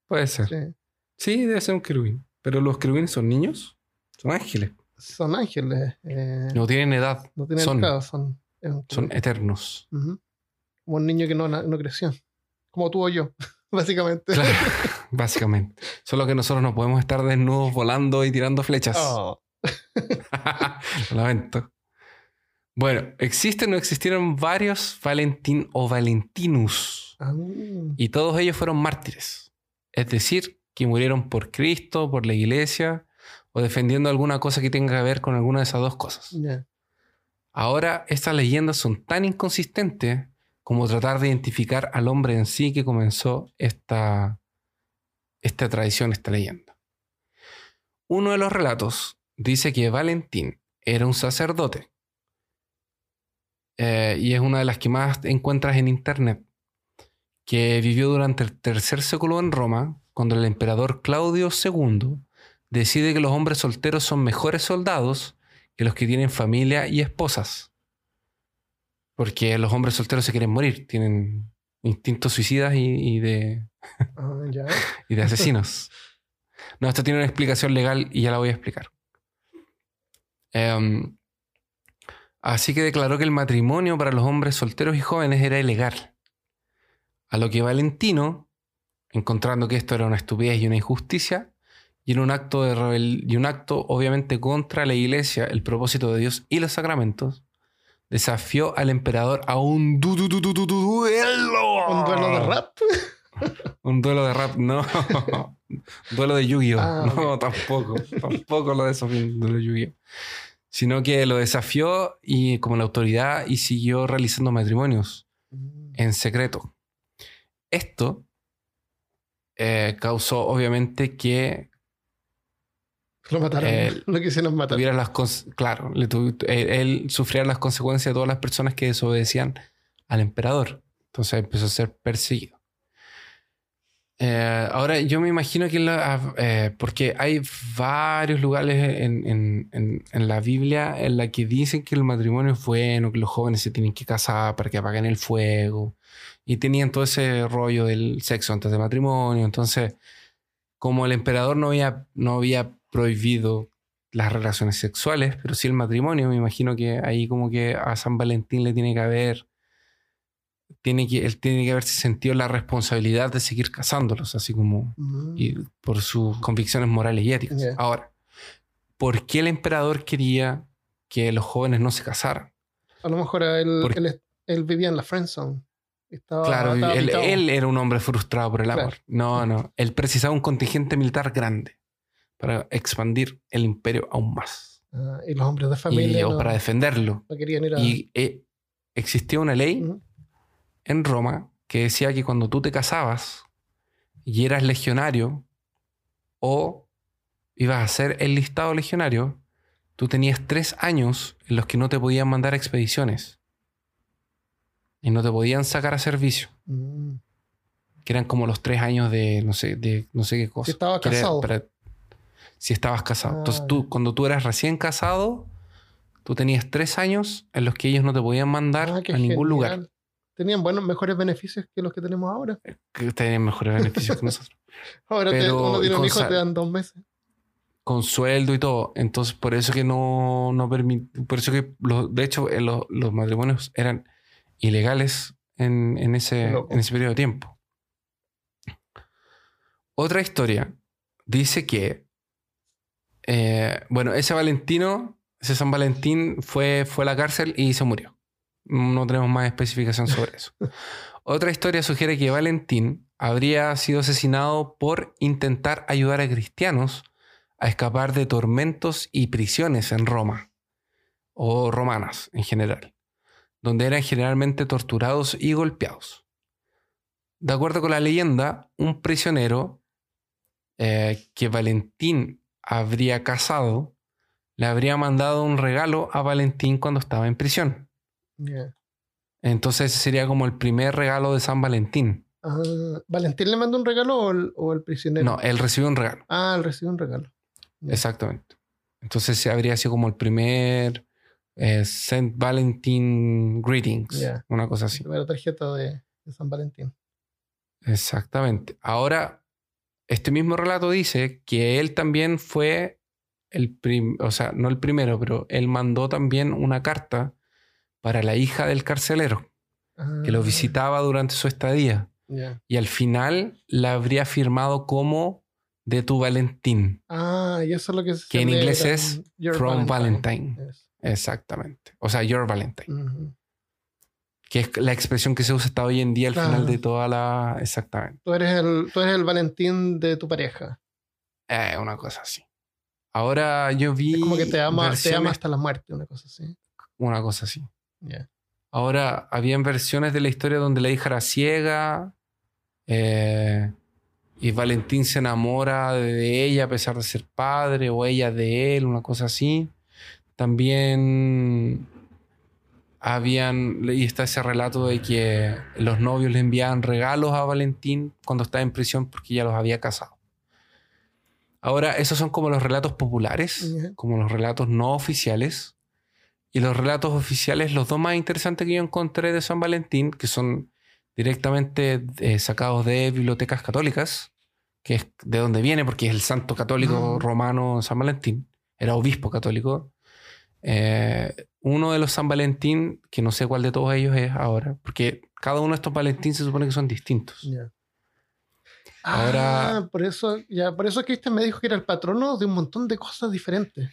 Puede ser. sí. Sí, debe ser un querubín. Pero los querubines son niños. Son ángeles. Son ángeles. eh, No tienen edad. no tienen son, pecado, son. son eternos. Como un niño que no, no creció. Como tú o yo, básicamente. Claro, básicamente. Solo que nosotros no podemos estar desnudos volando y tirando flechas. Oh, Lo lamento. Bueno, existen o existieron varios Valentín o Valentinus. ah, Y todos ellos fueron mártires. Es decir, que murieron por Cristo, por la iglesia o defendiendo alguna cosa que tenga que ver con alguna de esas dos cosas. Ahora, estas leyendas son tan inconsistentes como tratar de identificar al hombre en sí que comenzó esta, esta tradición, esta leyenda. Uno de los relatos dice que Valentín era un sacerdote. Eh, y es una de las que más encuentras en internet, que vivió durante el tercer século en Roma, cuando el emperador Claudio II decide que los hombres solteros son mejores soldados que los que tienen familia y esposas. Porque los hombres solteros se quieren morir, tienen instintos suicidas y, y de, Ah, y de asesinos. no, esto tiene una explicación legal y ya la voy a explicar. Em, así que declaró que el matrimonio para los hombres solteros y jóvenes era ilegal. A lo que Valentino, encontrando que esto era una estupidez y una injusticia, y en un acto de rebel y un acto obviamente contra la iglesia, el propósito de Dios y los sacramentos, desafió al emperador a un du- du- du- du- du- du- duelo. Un duelo de rap. Un duelo de rap, no. duelo de Yu-Gi-Oh! Ah, no, tampoco. Tampoco lo desafió un duelo de Yu-Gi-Oh! Sino que lo desafió y como la autoridad y siguió realizando matrimonios en secreto. Esto eh, causó obviamente que Lo mataron. Eh, lo quisieron matar. las claro, le él, él sufriera las consecuencias de todas las personas que desobedecían al emperador. Entonces empezó a ser perseguido. Eh, ahora yo me imagino que la- eh, porque hay varios lugares en, en- en- en la Biblia en la que dicen que el matrimonio es bueno, que los jóvenes se tienen que casar para que apaguen el fuego y tenían todo ese rollo del sexo antes del matrimonio. Entonces, como el emperador no había, no había prohibido las relaciones sexuales, pero sí el matrimonio, me imagino que ahí como que a San Valentín le tiene que haber, tiene que, él tiene que haberse sentido la responsabilidad de seguir casándolos, así como Mm. y por sus convicciones morales y éticas. Ya. Ahora, ¿por qué el emperador quería que los jóvenes no se casaran? A lo mejor él, él, él vivía en la friend zone. Estaba, claro, él, era un hombre frustrado por el Claro. amor. No, no. Él precisaba un contingente militar grande para expandir el imperio aún más. Ah, y los hombres de Y, familia o no, para defenderlo. no querían ir a... Y eh, existía una ley en Roma que decía que cuando tú te casabas y eras legionario o ibas a ser el listado legionario, tú tenías tres años en los que no te podían mandar expediciones y no te podían sacar a servicio, Mm. que eran como los tres años de no sé, de no sé qué cosa. Si estaba Que era casado. para- si estabas casado. Ah, Entonces tú, cuando tú eras recién casado, tú tenías tres años en los que ellos no te podían mandar Ah, a ningún lugar. Tenían buenos, mejores beneficios que los que tenemos ahora. Que tenían mejores beneficios que nosotros. Ahora te, Pero uno tiene un hijo te dan dos meses. con sueldo y todo. Entonces, por eso que no, no permite, por eso que, los- de hecho, eh, los, los matrimonios eran ilegales en, en ese, Loco. en ese periodo de tiempo. Otra historia dice que, eh, bueno, ese Valentino, ese San Valentín fue, fue a la cárcel y se murió. No tenemos más especificación sobre eso. Otra historia sugiere que Valentín habría sido asesinado por intentar ayudar a cristianos a escapar de tormentos y prisiones en Roma, o romanas en general, donde eran generalmente torturados y golpeados. De acuerdo con la leyenda, un prisionero eh, que Valentín habría casado le habría mandado un regalo a Valentín cuando estaba en prisión. Entonces sería como el primer regalo de San Valentín. Ah, ¿Valentín le mandó un regalo o el, o el prisionero? No, él recibió un regalo. Ah, él recibió un regalo. Exactamente. Entonces habría sido como el primer eh, Saint Valentín Greetings. Una cosa así. La tarjeta de, de San Valentín. Exactamente. Ahora, este mismo relato dice que él también fue el prim- o sea, no el primero, pero él mandó también una carta para la hija del carcelero que lo Ah, visitaba durante su estadía y al final la habría firmado como de tu Valentín, Ah, y eso es lo que se Que en inglés es from Valentine. Exactamente. O sea, your Valentine, que es la expresión que se usa hasta hoy en día al Claro. final de toda la... Exactamente. Tú, eres el, tú eres el Valentín de tu pareja. Eh, una cosa así. Ahora yo vi... Es como que te ama, te versiones- ama hasta la muerte, una cosa así. Una cosa así. Ahora, habían versiones de la historia donde la hija era ciega eh, y Valentín se enamora de ella a pesar de ser padre o ella de él, una cosa así. También habían, y está ese relato de que los novios le enviaban regalos a Valentín cuando estaba en prisión porque ya los había casado. Ahora, esos son como los relatos populares, como los relatos no oficiales. Y los relatos oficiales, los dos más interesantes que yo encontré de San Valentín, que son directamente eh, sacados de bibliotecas católicas, que es de donde viene, porque es el santo católico Mm. romano San Valentín, era obispo católico. Eh, uno de los San Valentín, que no sé cuál de todos ellos es ahora, porque cada uno de estos Valentín se supone que son distintos. Ahora- Ah, por eso, ya, por eso Cristian me dijo que era el patrono de un montón de cosas diferentes.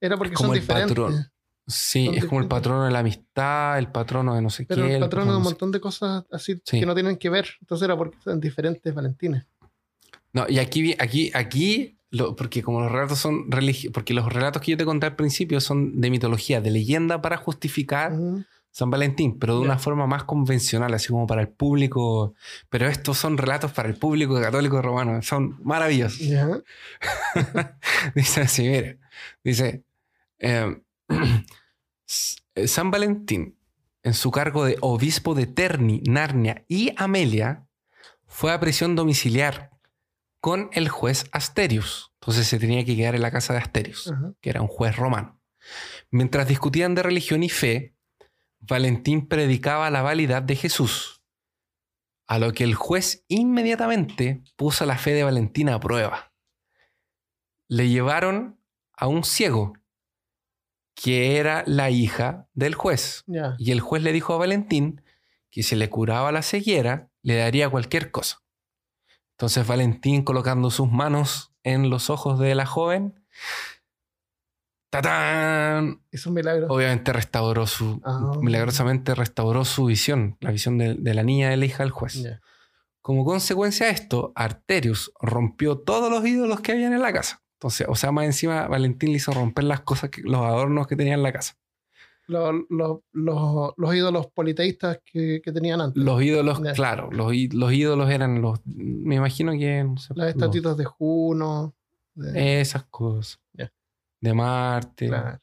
Era porque Como son el diferentes. patrón. Sí, Son es como el patrono de la amistad, el patrono de no sé Pero qué. el patrono de un montón de cosas así Sí. que no tienen que ver. Entonces era porque son diferentes Valentines. No, y aquí, aquí, aquí, lo- porque como los relatos son religiosos, porque los relatos que yo te conté al principio son de mitología, de leyenda para justificar. San Valentín, pero de una forma más convencional, así como para el público. Pero estos son relatos para el público católico romano, son maravillosos. Dice así, mira. Dice, eh, San Valentín, en su cargo de obispo de Terni, Narnia y Amelia, fue a prisión domiciliar con el juez Asterius. Entonces se tenía que quedar en la casa de Asterius, que era un juez romano. Mientras discutían de religión y fe, Valentín predicaba la validad de Jesús, a lo que el juez inmediatamente puso la fe de Valentín a prueba. Le llevaron a un ciego, que era la hija del juez. Y el juez le dijo a Valentín que si le curaba la ceguera, le daría cualquier cosa. Entonces Valentín, colocando sus manos en los ojos de la joven, ¡tatán! Es un milagro. Obviamente restauró su, Ah. milagrosamente restauró su visión, la visión de, de la niña de la hija del juez. Como consecuencia de esto, Arterius rompió todos los ídolos que habían en la casa. Entonces, o sea, más encima, Valentín le hizo romper las cosas, que, los adornos que tenía en la casa. Los, los- los- los ídolos politeístas que, que tenían antes. Los ídolos, claro, los, ídolos eran los, me imagino que, no sé, Las estatuitas de Juno. de- esas cosas. De Marte. claro.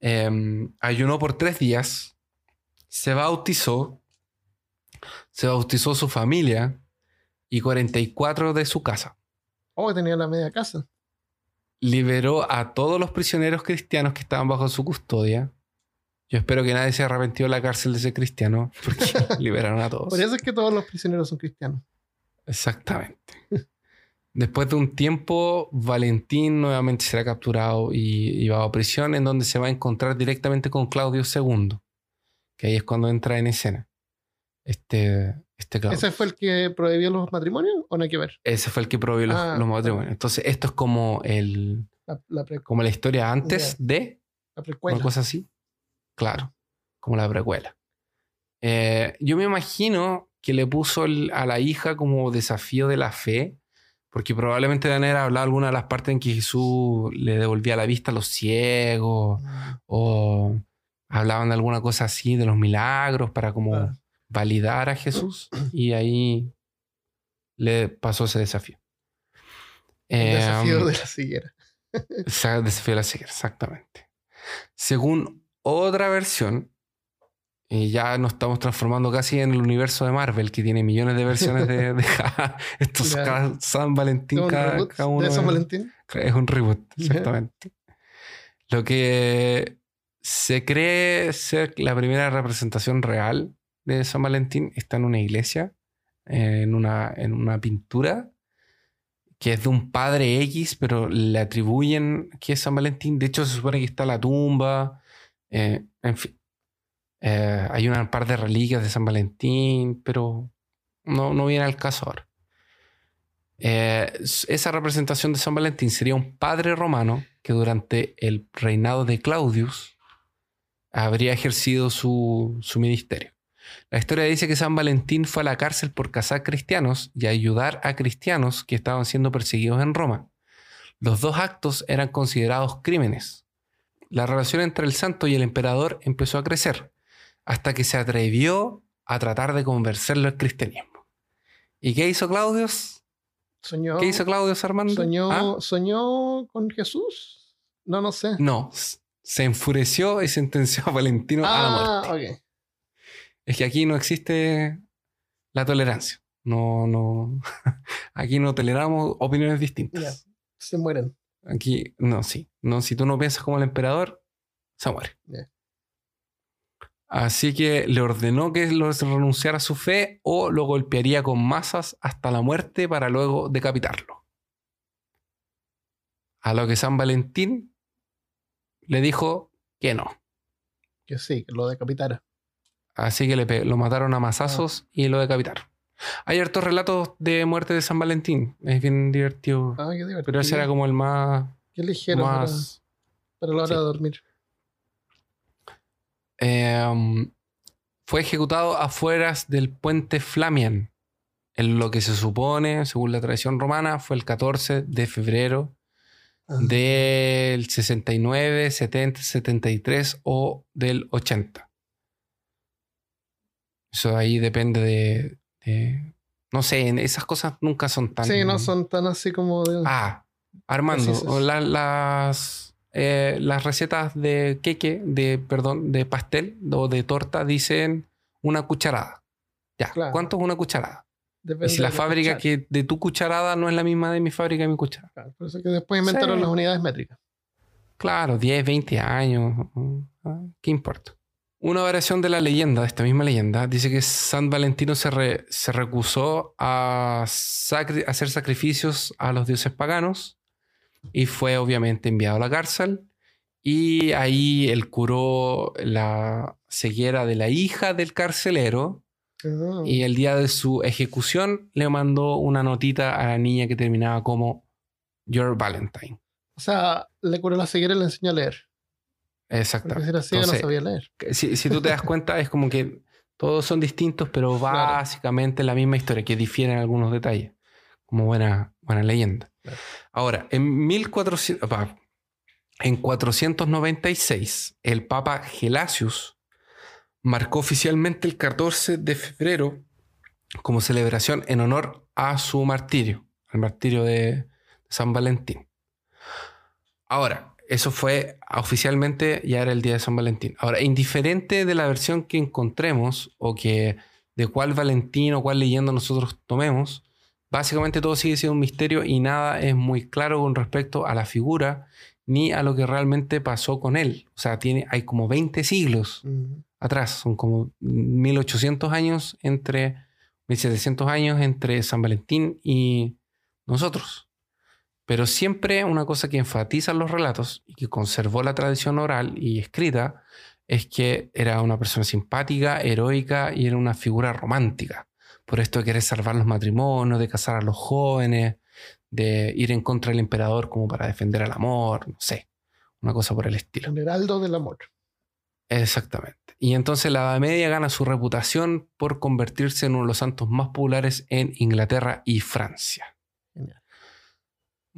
Eh, ayunó por tres días, se bautizó, se bautizó su familia y 44 de su casa. Oh, tenía la media casa. Liberó a todos los prisioneros cristianos que estaban bajo su custodia. Yo espero que nadie se arrepintió de la cárcel de ese cristiano, porque liberaron a todos. Por eso es que todos los prisioneros son cristianos. Exactamente. Después de un tiempo, Valentín nuevamente será capturado y llevado a prisión, en donde se va a encontrar directamente con Claudio II, que ahí es cuando entra en escena. Este, este. ¿Ese fue el que prohibió los matrimonios o no hay que ver? Ese fue el que prohibió los, Ah, los matrimonios. Entonces, esto es como, el, La, como la historia antes de, la una precuela. cosa así. Claro, como la precuela. Eh, yo me imagino que le puso el- a la hija como desafío de la fe, porque probablemente haber hablado alguna de las partes en que Jesús le devolvía la vista a los ciegos, o hablaban de alguna cosa así, de los milagros, para como. Validar a Jesús, y ahí le pasó ese desafío. El desafío Em, de la siguiera. Saga Desafío de la Ceguera, exactamente. Según otra versión, y ya nos estamos transformando casi en el universo de Marvel, que tiene millones de versiones de, estos cada San Valentín, ¿Un cada, reboot cada uno de San es- Valentín? es un reboot, exactamente. Lo que se cree ser la primera representación real de San Valentín está en una iglesia, en una, en una pintura que es de un padre X, pero le atribuyen que es San Valentín. De hecho, se supone que está la tumba. eh, en fin. Eh, hay un par de reliquias de San Valentín, pero no, no viene al caso ahora. Eh, esa representación de San Valentín sería un padre romano que durante el reinado de Claudius habría ejercido su, su ministerio. La historia dice que San Valentín fue a la cárcel por cazar cristianos y ayudar a cristianos que estaban siendo perseguidos en Roma. Los dos actos eran considerados crímenes. La relación entre el santo y el emperador empezó a crecer hasta que se atrevió a tratar de convencerlo al cristianismo. ¿Y qué hizo Claudius? Soñó, ¿Qué hizo Claudius Armando? soñó, ¿Ah? soñó con Jesús. No, no sé. No, se enfureció y sentenció a Valentino a la ah, muerte. Es que aquí no existe la tolerancia. No, no. Aquí no toleramos opiniones distintas. Se mueren. Aquí, no, sí. No, si tú no piensas como el emperador, se muere. Así que le ordenó que lo renunciara a su fe o lo golpearía con masas hasta la muerte para luego decapitarlo. A lo que San Valentín le dijo que no. Que sí, que lo decapitara. Así que le lo mataron a masazos y lo decapitaron. Hay hartos relatos de muerte de San Valentín. Es bien divertido. Ah, qué divertido. Pero ese era como el más. Qué ligero para, más para la hora sí. de dormir. Eh, fue ejecutado afuera del puente Flamian. En lo que se supone, según la tradición romana, fue el 14 de febrero Ah. del 69, 70, 73 o del 80. Eso ahí depende de. de- no sé, esas cosas nunca son tan. Sí, no son tan así como de. Ah, Armando, Precisas. o la- las, eh, las recetas de queque, de, perdón, de pastel o de torta dicen una cucharada. Ya, Claro. ¿cuánto es una cucharada? depende Y si la de fábrica cuchara. que de tu cucharada no es la misma de mi fábrica y mi cucharada. Claro, por eso que después inventaron Sí. las unidades métricas. Claro, 10, 20 años. ah, ¿Qué importa? Una variación de la leyenda, de esta misma leyenda, dice que San Valentino se, re- se recusó a sacri- hacer sacrificios a los dioses paganos y fue obviamente enviado a la cárcel. Y ahí él curó la ceguera de la hija del carcelero Ah. y el día de su ejecución le mandó una notita a la niña que terminaba como Your Valentine. O sea, le curó la ceguera y le enseñó a leer. Exactamente. si no sabía leer. Si, si tú te das cuenta, es como que todos son distintos, pero Claro. básicamente la misma historia, que difieren algunos detalles, como buena, buena leyenda. Claro. Ahora, en 1400, pa, en 496, el Papa Gelasius marcó oficialmente el 14 de febrero como celebración en honor a su martirio, al martirio de San Valentín. Ahora, eso fue oficialmente, ya era el día de San Valentín. Ahora, indiferente de la versión que encontremos o que de cuál Valentín o cuál leyenda nosotros tomemos, básicamente todo sigue siendo un misterio y nada es muy claro con respecto a la figura ni a lo que realmente pasó con él. O sea, tiene, hay como 20 siglos atrás, son como 1800 años entre, 1700 años entre San Valentín y nosotros. Pero siempre una cosa que enfatizan los relatos y que conservó la tradición oral y escrita es que era una persona simpática, heroica y era una figura romántica. Por esto de querer salvar los matrimonios, de casar a los jóvenes, de ir en contra del emperador como para defender al amor, no sé, una cosa por el estilo. Un heraldo del amor. Exactamente. Y entonces la Edad Media gana su reputación por convertirse en uno de los santos más populares en Inglaterra y Francia.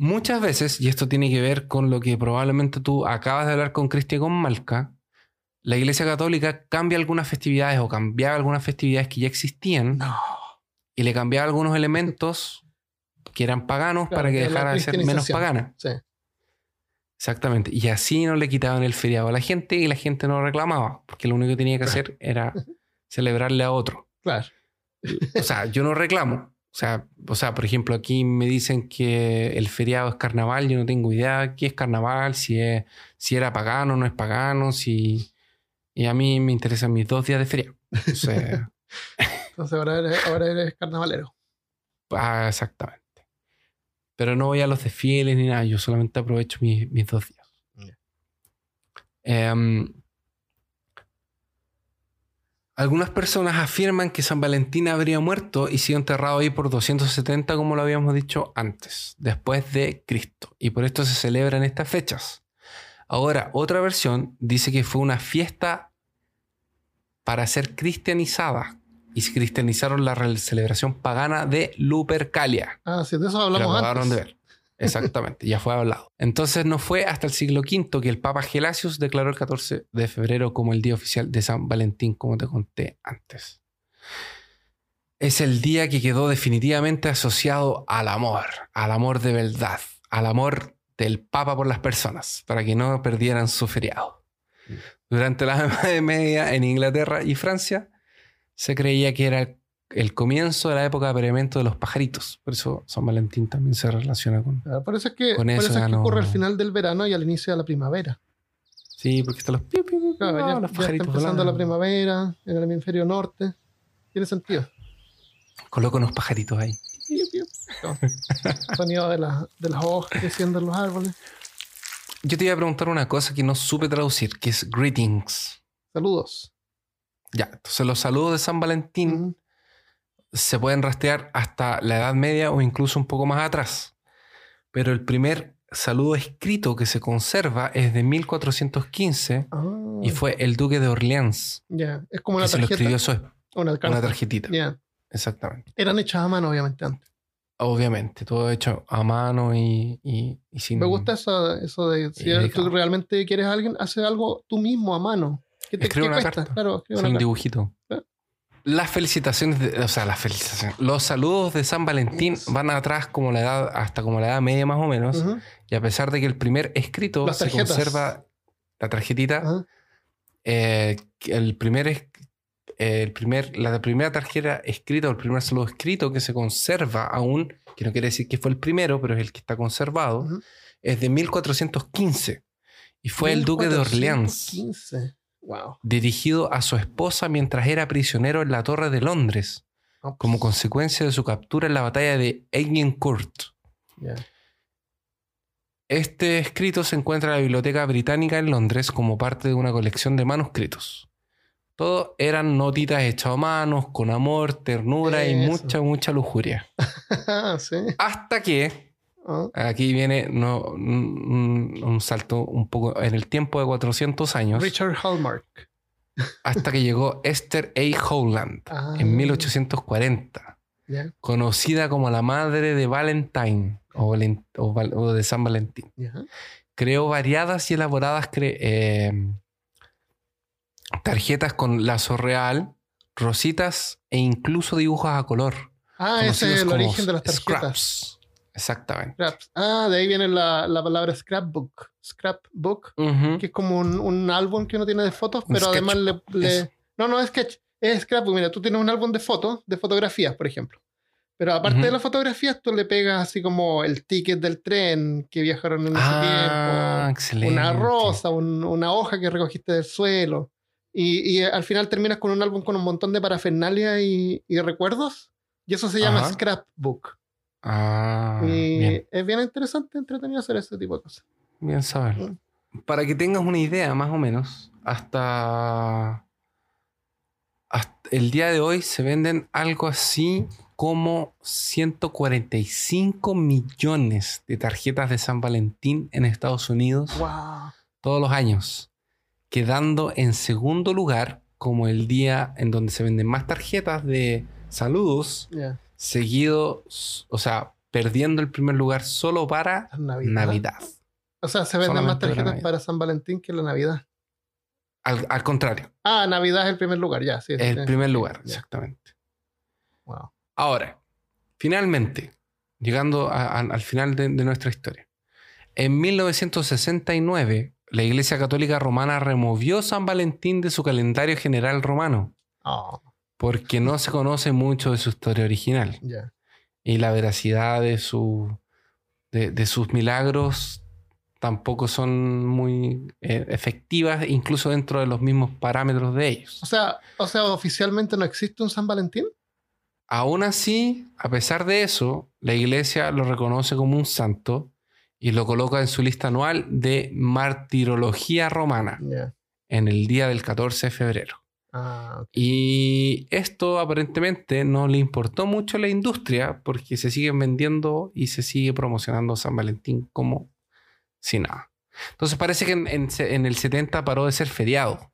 Muchas veces, y esto tiene que ver con lo que probablemente tú acabas de hablar con Cristian con Malca, la Iglesia Católica cambia algunas festividades o cambiaba algunas festividades que ya existían No. y le cambiaba algunos elementos que eran paganos Claro, para que dejara de ser menos pagana. Sí. Exactamente. Y así no le quitaban el feriado a la gente y la gente no reclamaba, porque lo único que tenía que hacer era celebrarle a otro. Claro. O sea, yo no reclamo. O sea, o sea, por ejemplo, aquí me dicen que el feriado es carnaval, yo no tengo idea qué es carnaval, si es, si era pagano o no es pagano, si. Y a mí me interesan mis dos días de feriado. O sea, Entonces ahora eres, ahora eres carnavalero. ah, exactamente. Pero no voy a los desfiles ni nada, yo solamente aprovecho mis, mis dos días. Em, algunas personas afirman que San Valentín habría muerto y sido enterrado ahí por 270, como lo habíamos dicho antes, después de Cristo. Y por esto se celebran estas fechas. Ahora, otra versión dice que fue una fiesta para ser cristianizada. Y se cristianizaron la celebración pagana de Lupercalia. Ah, sí, de eso hablamos antes. de ver. Exactamente, ya fue hablado. Entonces no fue hasta el siglo V que el Papa Gelasius declaró el 14 de febrero como el día oficial de San Valentín, como te conté antes. Es el día que quedó definitivamente asociado al amor, al amor de verdad, al amor del Papa por las personas, para que no perdieran su feriado. Durante la Edad Media en Inglaterra y Francia se creía que era el el comienzo de la época de apareamiento de los pajaritos. Por eso San Valentín también se relaciona con... Ah, Por eso es que, por eso eso es que no- ocurre al final del verano y al inicio de la primavera. Sí, porque están los... piu, piu, piu, Claro, ya, los ya está pajaritos empezando la volando. primavera en el hemisferio norte. Tiene sentido. Coloca unos pajaritos ahí. No. Sonido de, las- de las hojas creciendo en los árboles. Yo te iba a preguntar una cosa que no supe traducir, que es greetings. Saludos. Ya, entonces los saludos de San Valentín Ujú. Se pueden rastrear hasta la Edad Media o incluso un poco más atrás. Pero el primer saludo escrito que se conserva es de 1415 Ah, y fue el duque de Orleans. Ya, es como Que una se lo tarjeta. escribió Una, una tarjetita. Ya. Exactamente. Eran hechas a mano, obviamente, antes. Obviamente, todo hecho a mano y, y, y sin... Me gusta eso, eso de si tú realmente quieres a alguien, haces algo tú mismo a mano. ¿Qué te Escribe una cuesta? carta. Claro, escribe Hacer una un carta. dibujito. Ah. Las felicitaciones, de- o sea, las felicitaciones. Los saludos de San Valentín van atrás como la edad, hasta como la edad media más o menos. Y a pesar de que el primer escrito Las se tarjetas. conserva, la tarjetita, eh, el primer, eh, el primer, la primera tarjeta escrita o el primer saludo escrito que se conserva aún, que no quiere decir que fue el primero, pero es el que está conservado, Ujú. es de 1415. Y fue el duque de Orleans, 1415. Wow. dirigido a su esposa mientras era prisionero en la Torre de Londres, Ah, como pues, consecuencia de su captura en la batalla de Agincourt. ya. Este escrito se encuentra en la Biblioteca Británica en Londres como parte de una colección de manuscritos. Todos eran notitas hechas a manos, con amor, ternura y mucha, mucha lujuria. sí. Hasta que, Ah, aquí viene no, un, un salto un poco en el tiempo de 400 años, Richard Hallmark. hasta que llegó Esther A. Howland Ah, en 1840, Ya, conocida como la madre de Valentine o, Valen- o Val- o de San Valentín. creó variadas y elaboradas eh, tarjetas con lazo real, rositas e incluso dibujos a color. Ah, ese es el origen de las tarjetas. Scraps. Exactamente. Scraps. Ah, de ahí viene la, la palabra scrapbook. Scrapbook, que es como un, un álbum que uno tiene de fotos, Un pero además le. No, no es sketch, es scrapbook. Mira, tú tienes un álbum de fotos, de fotografías, por ejemplo. Pero aparte de las fotografías, tú le pegas así como el ticket del tren que viajaron en ese Ah, tiempo. excelente. Una rosa, un- una hoja que recogiste del suelo. Y, y al final terminas con un álbum con un montón de parafernalia y, y recuerdos. Y eso se llama Ajá. scrapbook. Ah, y bien, es bien interesante, entretenido hacer ese tipo de cosas. bien saberlo. Para que tengas una idea, más o menos, hasta, hasta el día de hoy se venden algo así como 145 millones de tarjetas de San Valentín en Estados Unidos ¡Wow! todos los años, quedando en segundo lugar como el día en donde se venden más tarjetas de saludos. Seguido, o sea, perdiendo el primer lugar solo para Navidad. Navidad. O sea, se venden más Solamente tarjetas para San Valentín que la Navidad. Al, al contrario, Ah, Navidad es el primer lugar, ya. Sí, el primer lugar, Ya. exactamente. Wow. Ahora, finalmente, llegando a- a- al final de, de nuestra historia. En 1969, la Iglesia Católica Romana removió San Valentín de su calendario general romano, Oh, porque no se conoce mucho de su historia original y la veracidad de, su, de, de sus milagros tampoco son muy eh, efectivas, incluso dentro de los mismos parámetros de ellos. O sea, o sea, oficialmente no existe un San Valentín. Aún así, a pesar de eso, la iglesia lo reconoce como un santo y lo coloca en su lista anual de martirología romana en el día del 14 de febrero. Ah. Y esto aparentemente no le importó mucho a la industria porque se siguen vendiendo y se sigue promocionando San Valentín como si nada. Entonces parece que en, en se- en el 70 paró de ser feriado.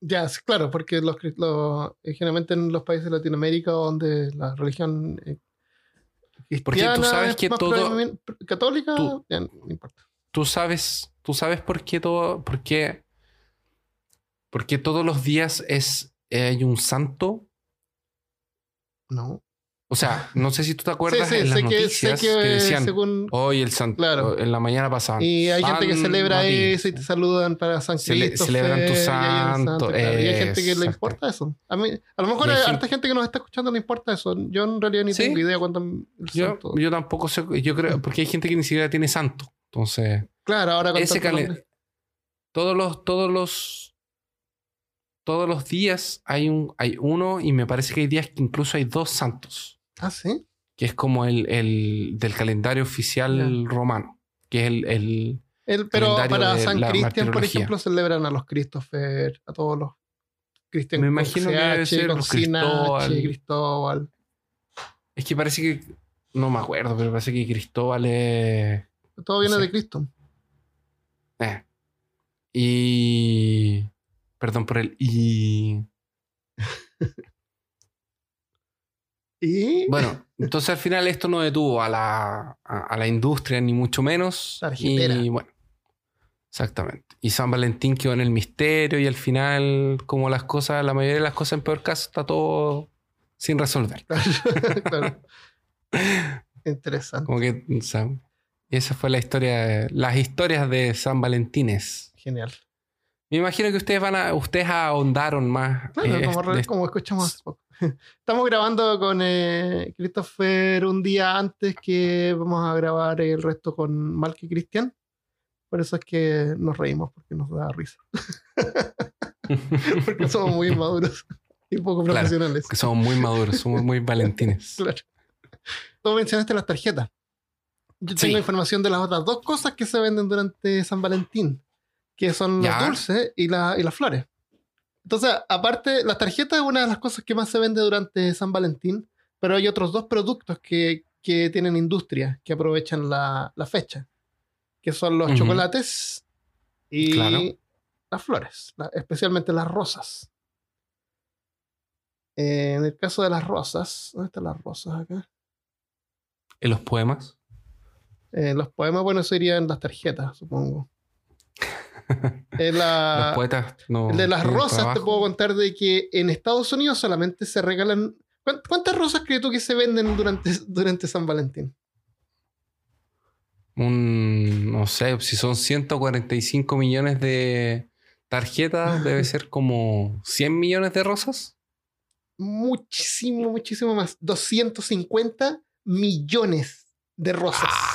Ya, claro, porque los, cri- los- eh, generalmente en los países de Latinoamérica donde la religión eh, Porque tú sabes es que todo- católica, tú- ya, no importa. tú sabes, tú sabes por qué todo, por qué, por qué todos los días es eh, hay un santo. No. O sea, no sé si tú te acuerdas sí, sí, en las sé que, sé noticias que, que, decían según hoy el santo, Claro. en la mañana pasada. Y hay gente que celebra Matías. eso y te saludan para San Cele- celebran tu santo, Y hay gente que le importa eso. A mí, a lo mejor a gente- harta gente que nos está escuchando le importa eso. Yo en realidad ni Sí. tengo idea cuánto el Yo, santo. yo tampoco sé, yo creo, porque hay gente que ni siquiera tiene santo. Entonces, Claro, ahora con ese todos los, todos los, todos los días hay un, hay uno y me parece que hay días que incluso hay dos santos. Ah, sí. que es como el, el del calendario oficial romano, que es el, el- El- pero para San Cristian, por ejemplo, celebran a los Christopher, a todos los Cristian Me imagino que debe ser los Cristóbal. Cristóbal. Es que parece que. No me acuerdo, pero parece que Cristóbal es. Todo viene de Cristo. eh. Y. Perdón por el. Y. Y Bueno, entonces al final esto no detuvo a la, a, a la industria, ni mucho menos. Tarjetera. Y bueno, exactamente. Y San Valentín quedó en el misterio y al final, como las cosas, la mayoría de las cosas en peor caso, está todo sin resolver. claro. Interesante. Como que, o sea, esa fue la historia, las historias de San Valentines. Genial. Me imagino que ustedes van a, ustedes ahondaron más. Claro, eh, como, de- como escuchamos hace poco. Estamos grabando con eh, Christopher un día antes que vamos a grabar el resto con Malk y Cristian. Por eso es que nos reímos, porque nos da risa. Porque somos muy maduros y poco Claro. profesionales. que somos muy maduros, somos muy valentines. Claro. Tú mencionaste las tarjetas. Yo Sí. tengo información de las otras dos cosas que se venden durante San Valentín, que son los Ya. dulces y, la- y las flores. Entonces, aparte, las tarjetas es una de las cosas que más se vende durante San Valentín, pero hay otros dos productos que, que tienen industria, que aprovechan la, la fecha, que son los chocolates y Claro. las flores, la- especialmente las rosas. Eh, en el caso de las rosas, ¿dónde están las rosas acá? En los poemas. Eh, los poemas, bueno, eso iría en las tarjetas, supongo. La- los poetas no. el de las rosas, te puedo contar de que en Estados Unidos solamente se regalan. ¿cuán- ¿Cuántas rosas crees tú que se venden durante, durante San Valentín? Un, no sé, si son 145 millones de tarjetas, debe ser como 100 millones de rosas. Muchísimo, muchísimo más. 250 millones de rosas. Ah,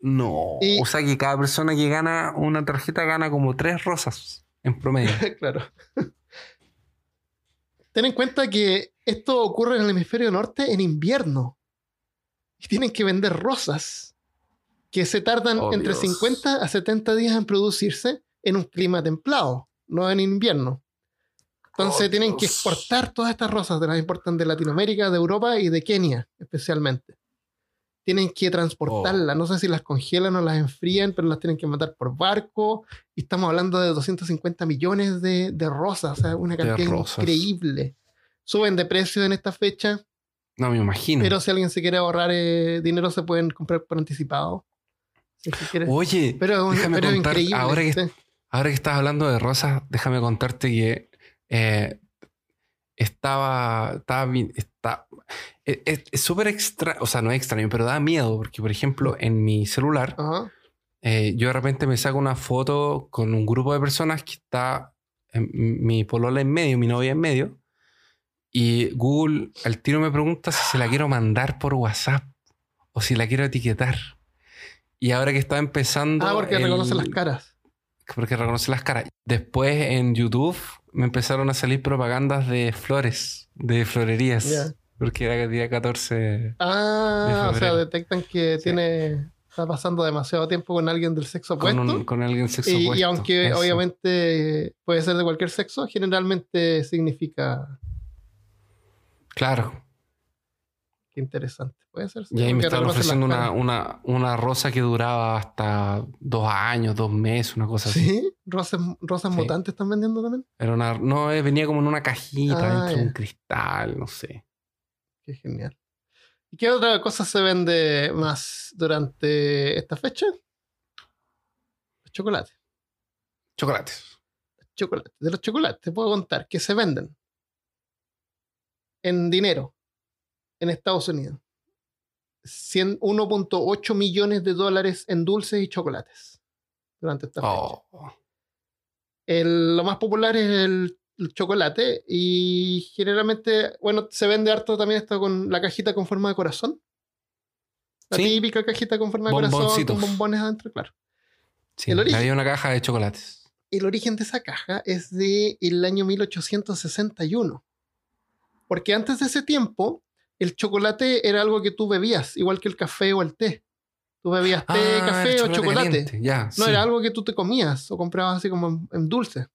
No. Y- O sea que cada persona que gana una tarjeta gana como tres rosas en promedio. claro. Ten en cuenta que esto ocurre en el hemisferio norte en invierno. Y tienen que vender rosas que se tardan Oh, entre Dios. 50 a 70 días en producirse en un clima templado, no en invierno. Entonces Oh, tienen que exportar todas estas rosas, de las importan de Latinoamérica, de Europa y de Kenia especialmente. Tienen que transportarlas, no sé si las congelan o las enfrían, pero las tienen que mandar por barco. Y estamos hablando de 250 millones de, de rosas, o sea, una cantidad increíble. Suben de precio en esta fecha, No me imagino. pero si alguien se quiere ahorrar eh, dinero, se pueden comprar por anticipado. Si. Oye, pero déjame pero contar, increíble. ahora que sí. Ahora que estás hablando de rosas, déjame contarte que eh, estaba, estaba, está, es- es es súper extra, o sea, no es extraño, pero da miedo porque, por ejemplo, en mi celular, Ajá. eh, yo de repente me saco una foto con un grupo de personas que está en- mi polola en medio, mi novia en medio, y Google al tiro me pregunta si se la quiero mandar por WhatsApp o si la quiero etiquetar. Y ahora que está empezando... Ah, porque el- reconoce las caras. porque reconoce las caras. Después en YouTube me empezaron a salir propagandas de flores, de florerías. Porque era el día 14. Ah, De o sea, detectan que Sí. tiene está pasando demasiado tiempo con alguien del sexo Con, opuesto. un- con alguien sexo y, y opuesto. aunque Eso. obviamente puede ser de cualquier sexo, generalmente significa Claro. Que interesante. Puede ser. Y ahí me estaban ofreciendo una, una, una rosa que duraba hasta dos años, dos meses, una cosa así. ¿Sí? ¿Rosas, rosas Sí. mutantes están vendiendo también? Era una, no, eh, venía como en una cajita Ah, dentro de un cristal, no sé. Qué genial. ¿Y qué otra cosa se vende más durante esta fecha? Los chocolates. Chocolates. chocolates. De los chocolates, te puedo contar que se venden en dinero en Estados Unidos. 100 1.8 millones de dólares en dulces y chocolates durante esta fecha. Oh. El- lo más popular es el, el chocolate y generalmente, bueno, se vende harto también esto con la cajita con forma de corazón. La Sí. típica cajita con forma de corazón con bombones adentro, claro. Sí, El origen. había una caja de chocolates. el origen de esa caja es de el año 1861. Porque antes de ese tiempo, el chocolate era algo que tú bebías, igual que el café o el té. Tú bebías té, Ah, café o chocolate. No sí. era algo que tú te comías o comprabas así como en, en dulce.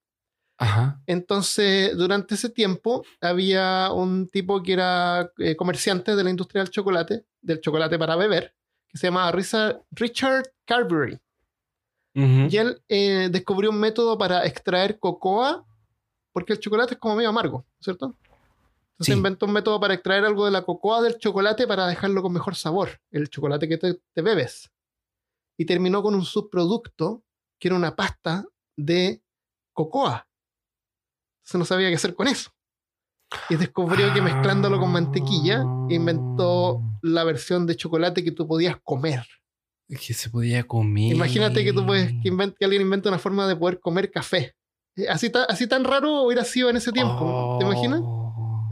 Ajá. Entonces, durante ese tiempo, había un tipo que era eh, comerciante de la industria del chocolate, del chocolate para beber, que se llamaba Richard Carberry. Y él eh, descubrió un método para extraer cocoa, porque el chocolate es como medio amargo, ¿cierto? Entonces Sí. inventó un método para extraer algo de la cocoa del chocolate para dejarlo con mejor sabor, el chocolate que te, te bebes. Y terminó con un subproducto que era una pasta de cocoa. Entonces no sabía qué hacer con eso. Y descubrió que mezclándolo con mantequilla, inventó la versión de chocolate que tú podías comer. Que se podía comer. Imagínate que tú puedes que, invent- que alguien inventa una forma de poder comer café. Eh, Así, ta- así tan raro hubiera sido en ese tiempo. ¿Te imaginas?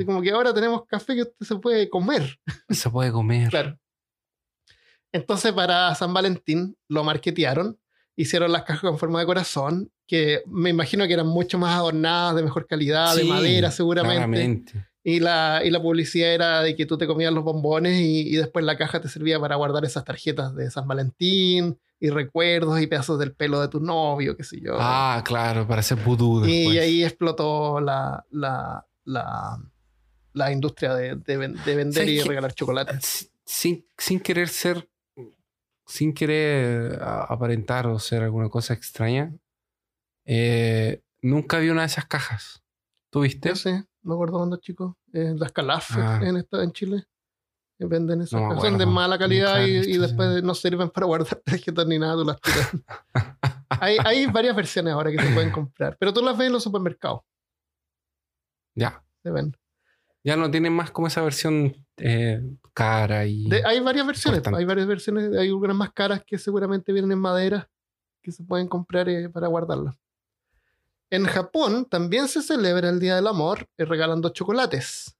Como que ahora tenemos café que usted se puede comer. Se puede comer. Claro. Entonces, para San Valentín lo marketearon, hicieron las cajas con forma de corazón, que me imagino que eran mucho más adornadas, de mejor calidad, de Sí, madera, seguramente. Claramente. Y la, y la publicidad era de que tú te comías los bombones y, y después la caja te servía para guardar esas tarjetas de San Valentín y recuerdos y pedazos del pelo de tu novio, qué sé yo. Ah, claro, para hacer vudú y después. ahí explotó la, la, la, la industria de, de de vender ¿Sabes y qué? regalar chocolate. Sin, sin querer ser, sin querer a- aparentar o ser alguna cosa extraña, eh, nunca vi una de esas cajas. ¿Tú viste? Yo sé, me acuerdo cuando chico, eh, las Calaf Ah. en, esta- en Chile. eh, Venden esas No cajas. Son de mala calidad y, y después no sirven para guardar tarjetas ni nada, tú las tiras. hay, hay varias versiones ahora que se pueden comprar, pero tú las ves en los supermercados. Ya. Se ven. Ya no tienen más como esa versión eh, cara y. De- hay varias versiones. Importante. Hay varias versiones. Hay algunas más caras que seguramente vienen en madera que se pueden comprar eh, para guardarlas. En Japón también se celebra el Día del Amor eh, regalando chocolates.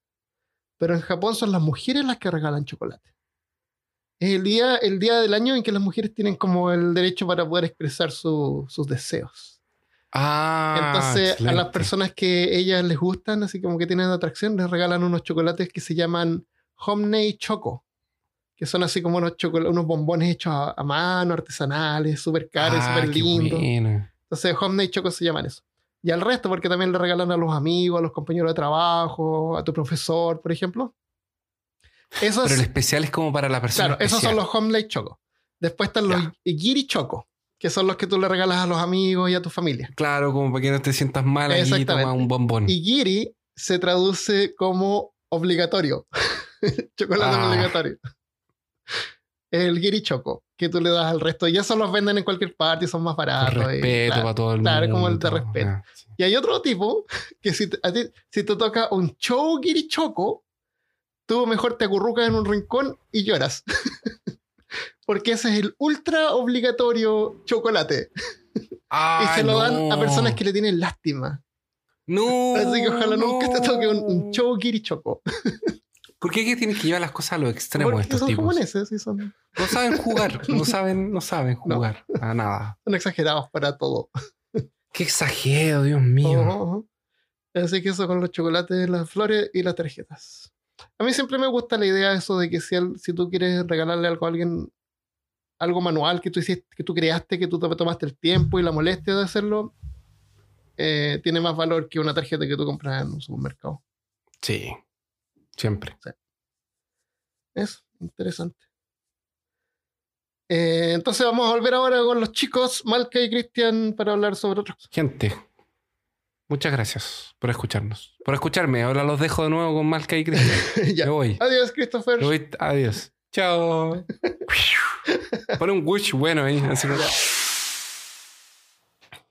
Pero en Japón son las mujeres las que regalan chocolate. Es el día, el día del año en que las mujeres tienen como el derecho para poder expresar su- sus deseos. Ah, Entonces, a las personas que ellas les gustan, así como que tienen atracción, les regalan unos chocolates que se llaman Homemade Choco, que son así como unos, unos bombones hechos a, a mano, artesanales, súper caros, Ah, súper lindos. Entonces, Homemade Choco se llaman eso. Y al resto, porque también le regalan a los amigos, a los compañeros de trabajo, a tu profesor, por ejemplo. Esos, Pero el especial es como para la persona. claro, esos son los Homemade Choco. Después están los Ya. Giri Choco, que son los que tú le regalas a los amigos y a tu familia. Claro, como para que no te sientas mal y toma un bombón. Y giri se traduce como obligatorio. Chocolate Ah. obligatorio. El giri choco, que tú le das al resto. Y eso los venden en cualquier parte y son más baratos. respeto claro. para todo el claro, mundo. como el de respeto. Ah, sí. Y hay otro tipo que si te, a ti- si te toca un show giri choco, tú mejor te acurrucas en un rincón y lloras. Porque ese es el ultra obligatorio chocolate. y se lo dan a no. personas que le tienen lástima. No. Así que ojalá nunca te toque un, un no. giri choco. ¿Por qué que tienen que llevar las cosas a los extremos Porque estos son tipos? japoneses, sí, son, No saben jugar, no saben, no saben No. jugar a nada. son exagerados para todo. Qué exagero, Dios mío. Ojo, ojo. Así que eso con los chocolates, las flores y las tarjetas. A mí siempre me gusta la idea de eso de que si, si tú quieres regalarle algo a alguien, algo manual que tú hiciste, que tú creaste, que tú te tomaste el tiempo y la molestia de hacerlo, eh, tiene más valor que una tarjeta que tú compras en un supermercado. Sí, siempre. Es interesante. Eh, entonces vamos a volver ahora con los chicos, Malca y Cristian, para hablar sobre otros Gente, muchas gracias por escucharnos. Por escucharme. Ahora los dejo de nuevo con Malca y Cristian. ya. Me voy. Adiós, Christopher. Me voy. Adiós. Chao. Pon un wish bueno ahí. Así como...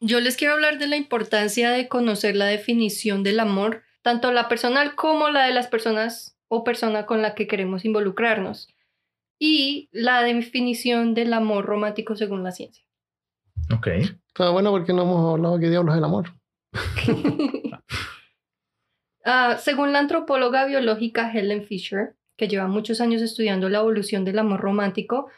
Yo les quiero hablar de la importancia de conocer la definición del amor, tanto la personal como la de las personas o persona con la que queremos involucrarnos, y la definición del amor romántico según la ciencia. Ok. Está bueno porque no hemos hablado que diablos es el amor. Ah, según la antropóloga biológica Helen Fisher, que lleva muchos años estudiando la evolución del amor romántico,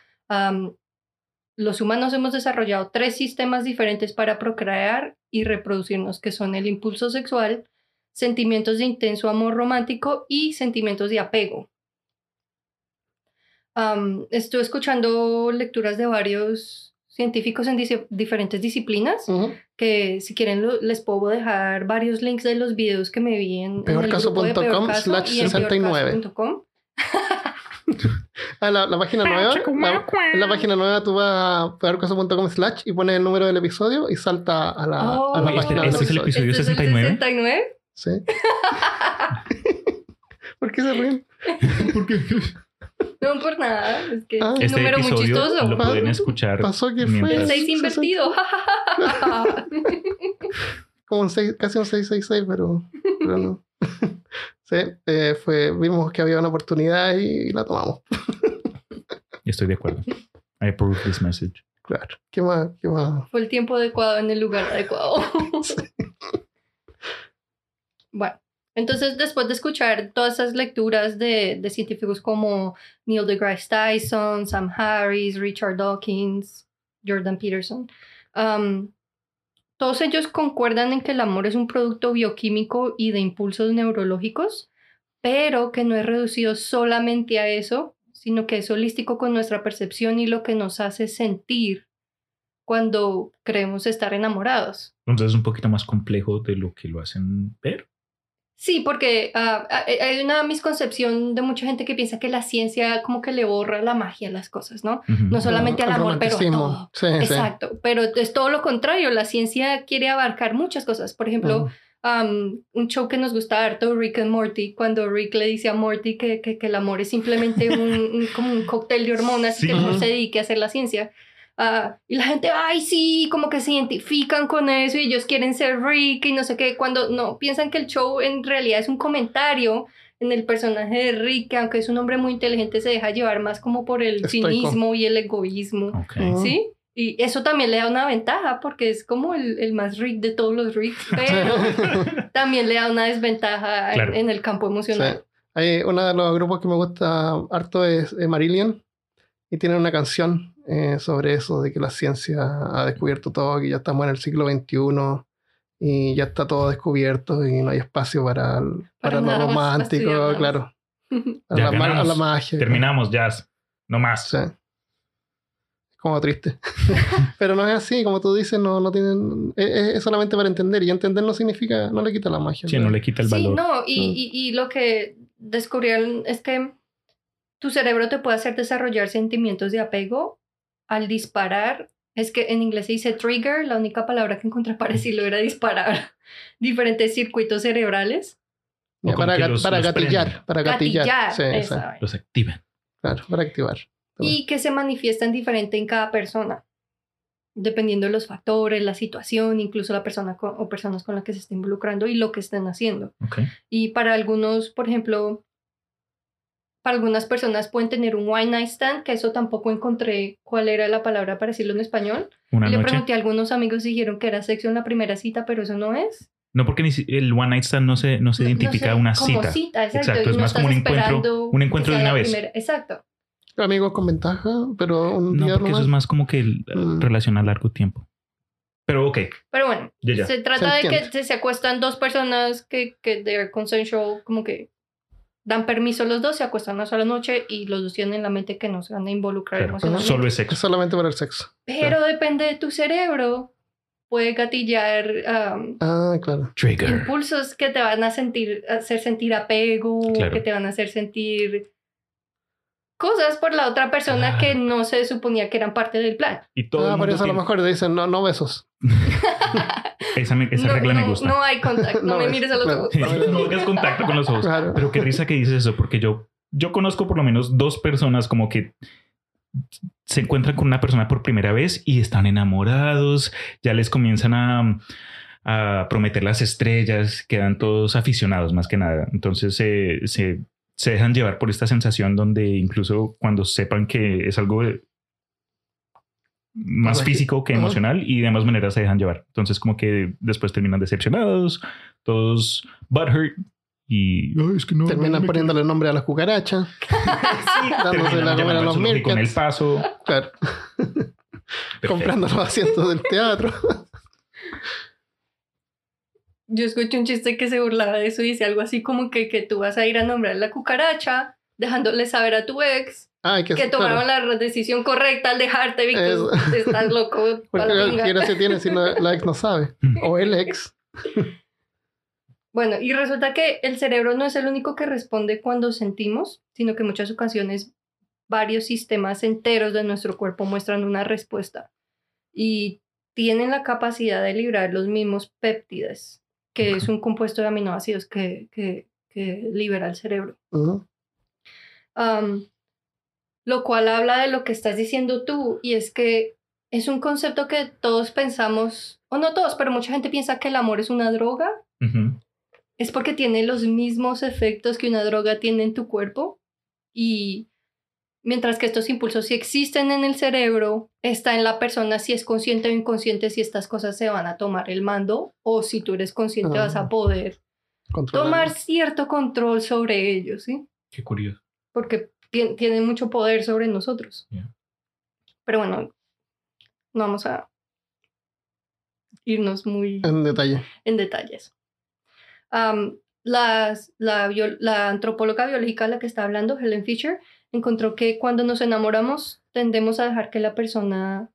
los humanos hemos desarrollado tres sistemas diferentes para procrear y reproducirnos, que son el impulso sexual, sentimientos de intenso amor romántico y sentimientos de apego. Am, estuve escuchando lecturas de varios científicos en diferentes disciplinas que si quieren lo- les puedo dejar varios links de los videos que me vi en, en el grupo de Peorcaso.com Peorcaso slash y en 69. Ah, la, la página nueva. La, en la página nueva tú vas a peorcaso.com slash y pones el número del episodio y salta a la, Oh. a la página este- del este es el episodio. ¿Este es el 69? 69? Sí. ¿Por qué se ríen? No por nada, es que Ah. es un Este número muy chistoso. lo pueden escuchar. Pasó que fue. El mientras- 6 invertido. Como un seis- casi un 666, pero, pero no. Sí, eh, fue, vimos que había una oportunidad y la tomamos. Estoy de acuerdo. I approve this message. Claro. ¿Qué más? ¿Qué más? Fue el tiempo adecuado en el lugar adecuado. bueno, entonces después de escuchar todas esas lecturas de, de científicos como Neil deGrasse Tyson, Sam Harris, Richard Dawkins, Jordan Peterson, um, todos ellos concuerdan en que el amor es un producto bioquímico y de impulsos neurológicos, pero que no es reducido solamente a eso, sino que es holístico con nuestra percepción y lo que nos hace sentir cuando creemos estar enamorados. Entonces es un poquito más complejo de lo que lo hacen ver. Sí, porque ah, hay una misconcepción de mucha gente que piensa que la ciencia como que le borra la magia a las cosas, ¿no? No solamente al El amor, pero a todo. Sí, sí. Exacto, pero es todo lo contrario, la ciencia quiere abarcar muchas cosas. Por ejemplo, um, un show que nos gusta harto, Rick and Morty, cuando Rick le dice a Morty que, que, que el amor es simplemente un, un- como un cóctel de hormonas y que no se dedique a hacer la ciencia. Ah, y la gente, ay, sí, como que se identifican con eso y ellos quieren ser Rick y no sé qué, cuando no, piensan que el show en realidad es un comentario en el personaje de Rick, que aunque es un hombre muy inteligente, se deja llevar más como por el Estoico. cinismo y el egoísmo. Ok. Ujú. ¿Sí? Y eso también le da una ventaja porque es como el, el más rick de todos los ricks, pero también le da una desventaja en- Claro. en, el campo emocional. Sí. Hay uno de los grupos que me gusta harto es eh, Marillion y tienen una canción eh, sobre eso, de que la ciencia ha descubierto todo, que ya estamos en el siglo XXI y ya está todo descubierto y no hay espacio para, el- Para lo romántico, claro. A Ya la, a magia. Terminamos, jazz. No más. Sí. Como triste. Pero no es así, como tú dices, no, no tienen. Es, solamente para entender. Y entender no significa, no le quita la magia. Sí, no le quita el Sí, valor. no, y, Mm. y, y lo que descubrieron es que tu cerebro te puede hacer desarrollar sentimientos de apego al disparar. Es que en inglés se dice trigger, la única palabra que encontré para decirlo era disparar diferentes circuitos cerebrales. O para ga- los- para los gatillar. prenden. Para gatillar. Gatillar, Sí, esa. Los activan. claro, para activar. y que se manifiestan diferente en cada persona, dependiendo de los factores, la situación, incluso la persona o personas con las que se está involucrando y lo que estén haciendo. Y para algunos, por ejemplo, para algunas personas pueden tener un one night stand, que eso tampoco encontré cuál era la palabra para decirlo en español. Una Le noche. pregunté a algunos amigos y dijeron que era sexo en la primera cita, pero eso no es. No, porque el one night stand no se, no se No- no identifica sé, una como cita. exacto. Exacto, y es no más como un encuentro- un encuentro de una vez. primera- Exacto. Amigos con ventaja, pero un No, día porque eso es más como que el- Mm. relación a largo tiempo. Pero ok, Pero bueno, ya, ya. se trata Se de que se, se acuestan dos personas que, que they're consensual, como que dan permiso los dos, se acuestan una sola noche y los dos tienen en la mente que no se van a involucrar Claro, emocionalmente. Solo es Es sexo. solamente para el sexo. Pero depende de tu cerebro. Puede gatillar um, Ah, claro. Trigger. impulsos que te van a sentir, hacer sentir apego, Claro. que te van a hacer sentir cosas por la otra persona que no se suponía que eran parte del plan. Y todo ah, el por a lo mejor dicen no, no besos. Esa, me- esa no, regla me no- gusta. no hay contacto, no, No me ves, mires a los claro. ojos. no hagas contacto con los ojos. Claro. Pero qué risa que dices eso, porque yo, yo conozco por lo menos dos personas como que se encuentran con una persona por primera vez y están enamorados, ya les comienzan a, a prometer las estrellas, quedan todos aficionados más que nada. Entonces se, se dejan llevar por esta sensación donde incluso cuando sepan que es algo de- más físico que emocional y de ambas maneras se dejan llevar. Entonces como que después terminan decepcionados, todos butthurt y "Ay, es que no, Terminan no poniéndole nombre a las cucarachas. dándose Terminan la comer a los en el paso. Claro. Comprando los asientos del teatro. Yo escuché un chiste que se burlaba de eso y dice algo así como que, que tú vas a ir a nombrar la cucaracha, dejándole saber a tu ex Ah, que, que tomaron claro. la decisión correcta al dejarte, Víctor. Eso. Estás loco. Porque pa' la pinga. ¿quién se tiene si no- la ex no sabe? O el ex. Bueno, y resulta que el cerebro no es el único que responde cuando sentimos, sino que en muchas ocasiones varios sistemas enteros de nuestro cuerpo muestran una respuesta y tienen la capacidad de liberar los mismos péptides, que es un compuesto de aminoácidos que, que, que libera el cerebro. Lo cual habla de lo que estás diciendo tú, y es que es un concepto que todos pensamos, o no todos, pero mucha gente piensa que el amor es una droga, es porque tiene los mismos efectos que una droga tiene en tu cuerpo, y mientras que estos impulsos sí existen en el cerebro, está en la persona si es consciente o inconsciente si estas cosas se van a tomar el mando, o si tú eres consciente vas Ah. a poder Controlar. tomar cierto control sobre ellos, ¿sí? Qué curioso. porque tien- tienen mucho poder sobre nosotros. Pero bueno, no vamos a irnos muy En detalle. en detalles. Las- la, bio- la antropóloga biológica a la que está hablando, Helen Fisher, encontró que cuando nos enamoramos tendemos a dejar que la persona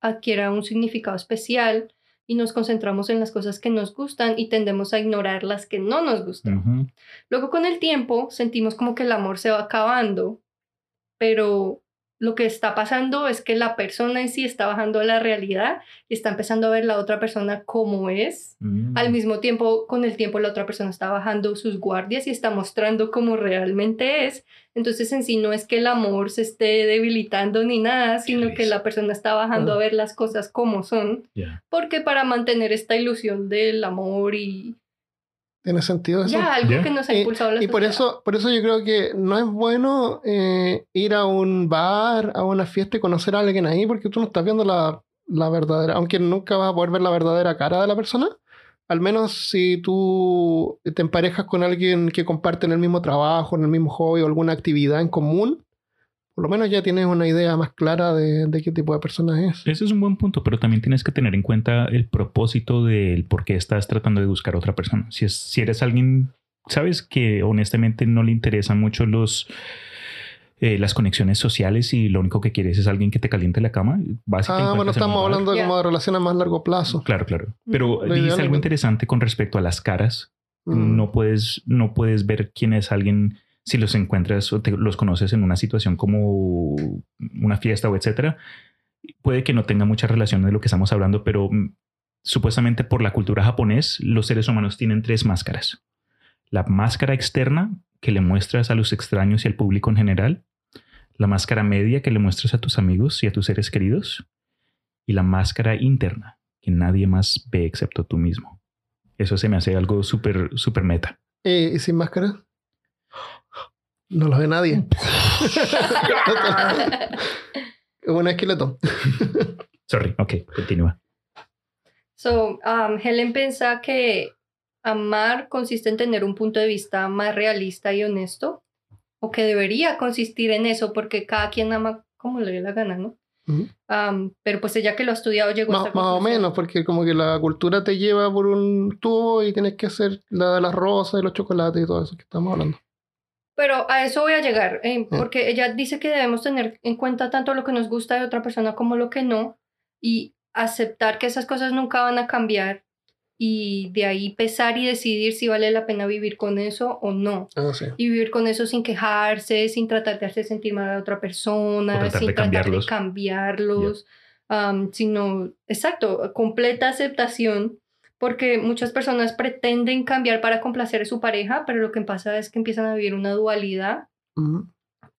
adquiera un significado especial y nos concentramos en las cosas que nos gustan y tendemos a ignorar las que no nos gustan. Luego con el tiempo sentimos como que el amor se va acabando, pero lo que está pasando es que la persona en sí está bajando a la realidad y está empezando a ver la otra persona como es. Mm. Al mismo tiempo, con el tiempo la otra persona está bajando sus guardias y está mostrando cómo realmente es. Entonces en sí no es que el amor se esté debilitando ni nada, sino que la persona está bajando a ver las cosas como son, porque para mantener esta ilusión del amor y ¿Tiene sentido eso? ya algo Ya. que nos ha Y- impulsado la Y por eso, por eso yo creo que no es bueno eh, ir a un bar, a una fiesta y conocer a alguien ahí, porque tú no estás viendo la, la verdadera, aunque nunca vas a poder ver la verdadera cara de la persona. Al menos si tú te emparejas con alguien que comparten el mismo trabajo, en el mismo hobby o alguna actividad en común, por lo menos ya tienes una idea más clara de, de qué tipo de persona es. Ese es un buen punto, pero también tienes que tener en cuenta el propósito del por qué estás tratando de buscar a otra persona. Si, es, si eres alguien, sabes que honestamente no le interesan mucho los, eh, las conexiones sociales y lo único que quieres es alguien que te caliente la cama. vas Ah, bueno, estamos hablando Ya. como de relaciones a más largo plazo. Claro, claro. Pero Lo dijiste ideal algo es- interesante con respecto a las caras. Mm. No puedes, no puedes ver quién es alguien si los encuentras o te- los conoces en una situación como una fiesta o etcétera. Puede que no tenga mucha relación de lo que estamos hablando, pero mm, supuestamente por la cultura japonés, los seres humanos tienen tres máscaras. La máscara externa que le muestras a los extraños y al público en general, la máscara media que le muestras a tus amigos y a tus seres queridos, y la máscara interna que nadie más ve excepto tú mismo. Eso se me hace algo súper, súper meta. Eh, ¿Y sin máscara? No lo ve nadie. Es un esqueleto. Sorry, ok, continúa. So, um, Helen piensa que amar consiste en tener un punto de vista más realista y honesto, o que debería consistir en eso, porque cada quien ama como le dé la gana, ¿no? Ujú. Um, pero pues ella que lo ha estudiado llegó a Más, esta más o menos, porque como que la cultura te lleva por un tubo y tienes que hacer la de las rosas y los chocolates y todo eso que estamos hablando. Pero a eso voy a llegar, eh, Ah. porque ella dice que debemos tener en cuenta tanto lo que nos gusta de otra persona como lo que no, y aceptar que esas cosas nunca van a cambiar, y de ahí pesar y decidir si vale la pena vivir con eso o no. Ah, sí. Y vivir con eso sin quejarse, sin tratar de hacer sentir mal a la otra persona, tratar sin de tratar cambiarlos. de cambiarlos, am, sino, exacto, completa aceptación, porque muchas personas pretenden cambiar para complacer a su pareja, pero lo que pasa es que empiezan a vivir una dualidad. Y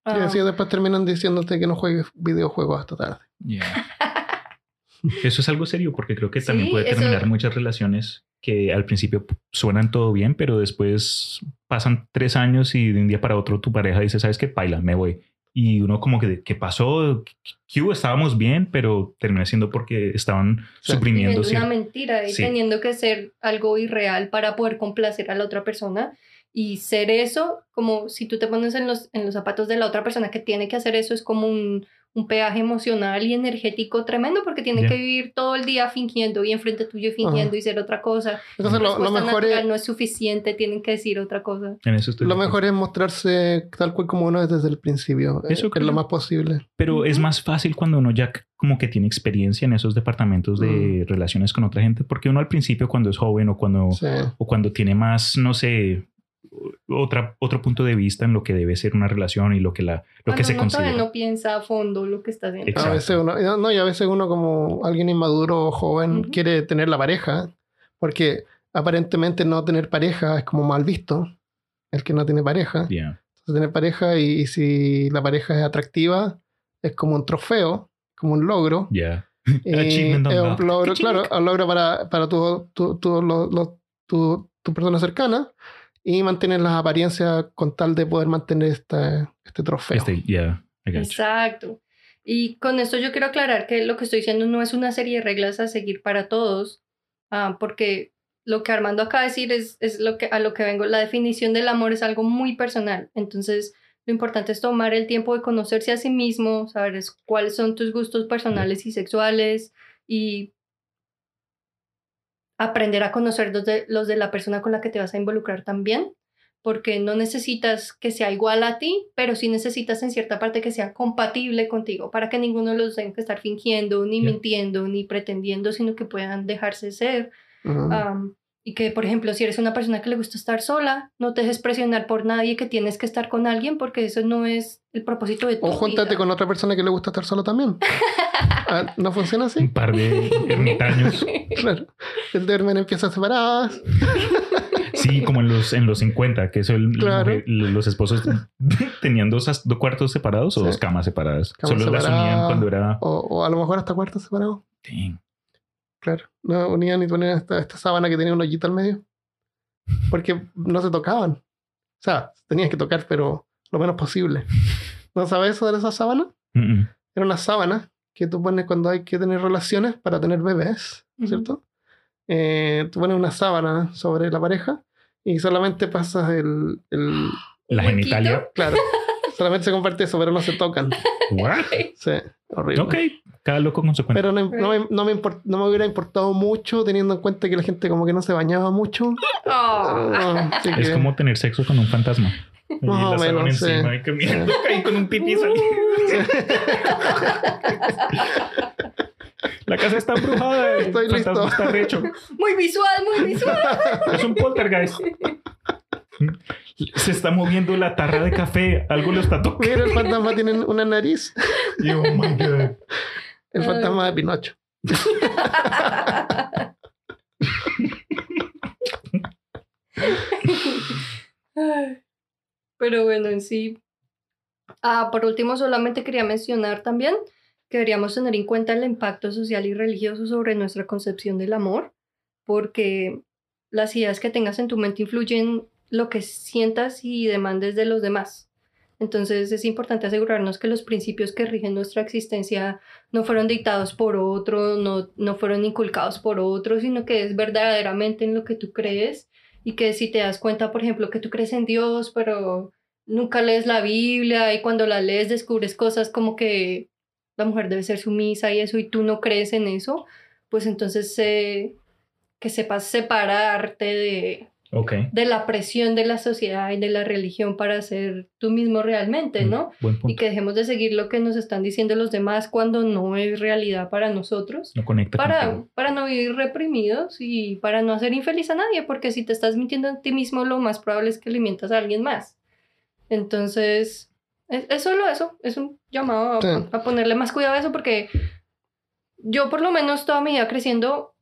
am, así después terminan diciéndote que no juegues videojuegos hasta tarde. Eso es algo serio porque creo que también Sí, puede eso- terminar muchas relaciones que al principio suenan todo bien, pero después pasan tres años y de un día para otro tu pareja dice, ¿sabes qué? Paila, me voy. Y uno como que, ¿qué pasó? ¿Qué hubo? Estábamos bien, pero termina siendo porque estaban Sí. suprimiendo viviendo una mentira y Sí. teniendo que ser algo irreal para poder complacer a la otra persona y ser eso, como si tú te pones en los, en los zapatos de la otra persona que tiene que hacer eso, es como un, un peaje emocional y energético tremendo porque tienen Ya. que vivir todo el día fingiendo y enfrente tuyo fingiendo y ser otra cosa. Entonces, La lo, mejor natural es, no es suficiente, tienen que decir otra cosa. En eso estoy lo mejor es mostrarse tal cual como uno es desde el principio. Eso eh, que es lo más posible. Pero es más fácil cuando uno ya como que tiene experiencia en esos departamentos de relaciones con otra gente, porque uno al principio cuando es joven o cuando, Sí. o cuando tiene más, no sé, otra, otro punto de vista en lo que debe ser una relación y lo que, la, lo Cuando que se uno todavía considera. no piensa a fondo lo que está haciendo. A veces uno, no, y a veces uno como alguien inmaduro o joven Ujú. quiere tener la pareja, porque aparentemente no tener pareja es como mal visto, el que no tiene pareja. Yeah. Entonces, tener pareja y, y si la pareja es atractiva, es como un trofeo, como un logro. Yeah. Y Achievement es un logro, claro, un logro para, para tu, tu, tu, lo- lo- tu, tu persona cercana y mantener las apariencias con tal de poder mantener este, este trofeo. Este, yeah. Exacto. Y con esto yo quiero aclarar que lo que estoy diciendo no es una serie de reglas a seguir para todos, ah, porque lo que Armando acaba de decir es, es lo que, a lo que vengo. La definición del amor es algo muy personal. Entonces, lo importante es tomar el tiempo de conocerse a sí mismo, saber es- cuáles son tus gustos personales y sexuales y aprender a conocer los de, los de la persona con la que te vas a involucrar también porque no necesitas que sea igual a ti, pero sí necesitas en cierta parte que sea compatible contigo, para que ninguno de los tenga que estar fingiendo, ni Ya. mintiendo, ni pretendiendo, sino que puedan dejarse ser. Y que, por ejemplo, si eres una persona que le gusta estar sola, no te dejes presionar por nadie que tienes que estar con alguien, porque eso no es el propósito de tu o júntate vida. con otra persona que le gusta estar solo también. Ah, ¿No funciona así? Un par de ermitaños. Claro. El duermen en piezas separadas. Sí, como en los, en los 50, que eso el- Claro. mujer- los esposos tenían dos, dos cuartos separados o Sí. dos camas separadas. Camas Solo las unían cuando era... O, o a lo mejor hasta cuartos separados. Dang. Claro. No unían y ponían esta, esta sábana que tenía un hoyito al medio. Porque no se tocaban. O sea, tenías que tocar, pero lo menos posible. ¿No sabes eso de esa sábana? Mm, mm. Era una sábana que tú pones cuando hay que tener relaciones para tener bebés, Ujú. ¿cierto? Eh, tú pones una sábana sobre la pareja y solamente pasas el... el La ¿Un genitalia. claro, solamente se comparte eso, pero no se tocan. What? Sí, horrible. Ok, cada loco con su cuenta. Pero no, no me, no, me import- no me hubiera importado mucho teniendo en cuenta que la gente como que no se bañaba mucho. Oh. Es que- como tener sexo con un fantasma. Y Más o la sábana menos, sí. encima y caminando ahí con un pipí saliendo. La casa está embrujada. Estoy listo. está recho. Muy visual, muy visual. Es un poltergeist. Se está moviendo la tarra de café. Algo lo está tocando. Mira, el fantasma tiene una nariz. Y, oh my God. El fantasma de Pinocho. Pero bueno, en sí. Ah, por último, solamente quería mencionar también que deberíamos tener en cuenta el impacto social y religioso sobre nuestra concepción del amor, porque las ideas que tengas en tu mente influyen lo que sientas y demandes de los demás. Entonces es importante asegurarnos que los principios que rigen nuestra existencia no fueron dictados por otro, no, no fueron inculcados por otro, sino que es verdaderamente en lo que tú crees y que si te das cuenta, por ejemplo, que tú crees en Dios, pero nunca lees la Biblia y cuando la lees descubres cosas como que la mujer debe ser sumisa y eso y tú no crees en eso, pues entonces eh, que sepas separarte de, Ok. de la presión de la sociedad y de la religión para ser tú mismo realmente, ¿no? Buen Y que dejemos de seguir lo que nos están diciendo los demás cuando no es realidad para nosotros No conecta para, contigo. para no vivir reprimidos y para no hacer infeliz a nadie, porque si te estás mintiendo a ti mismo, lo más probable es que le mientas a alguien más. Entonces, es, es solo eso, es un llamado a, Sí. a ponerle más cuidado a eso, porque yo por lo menos toda mi vida creciendo,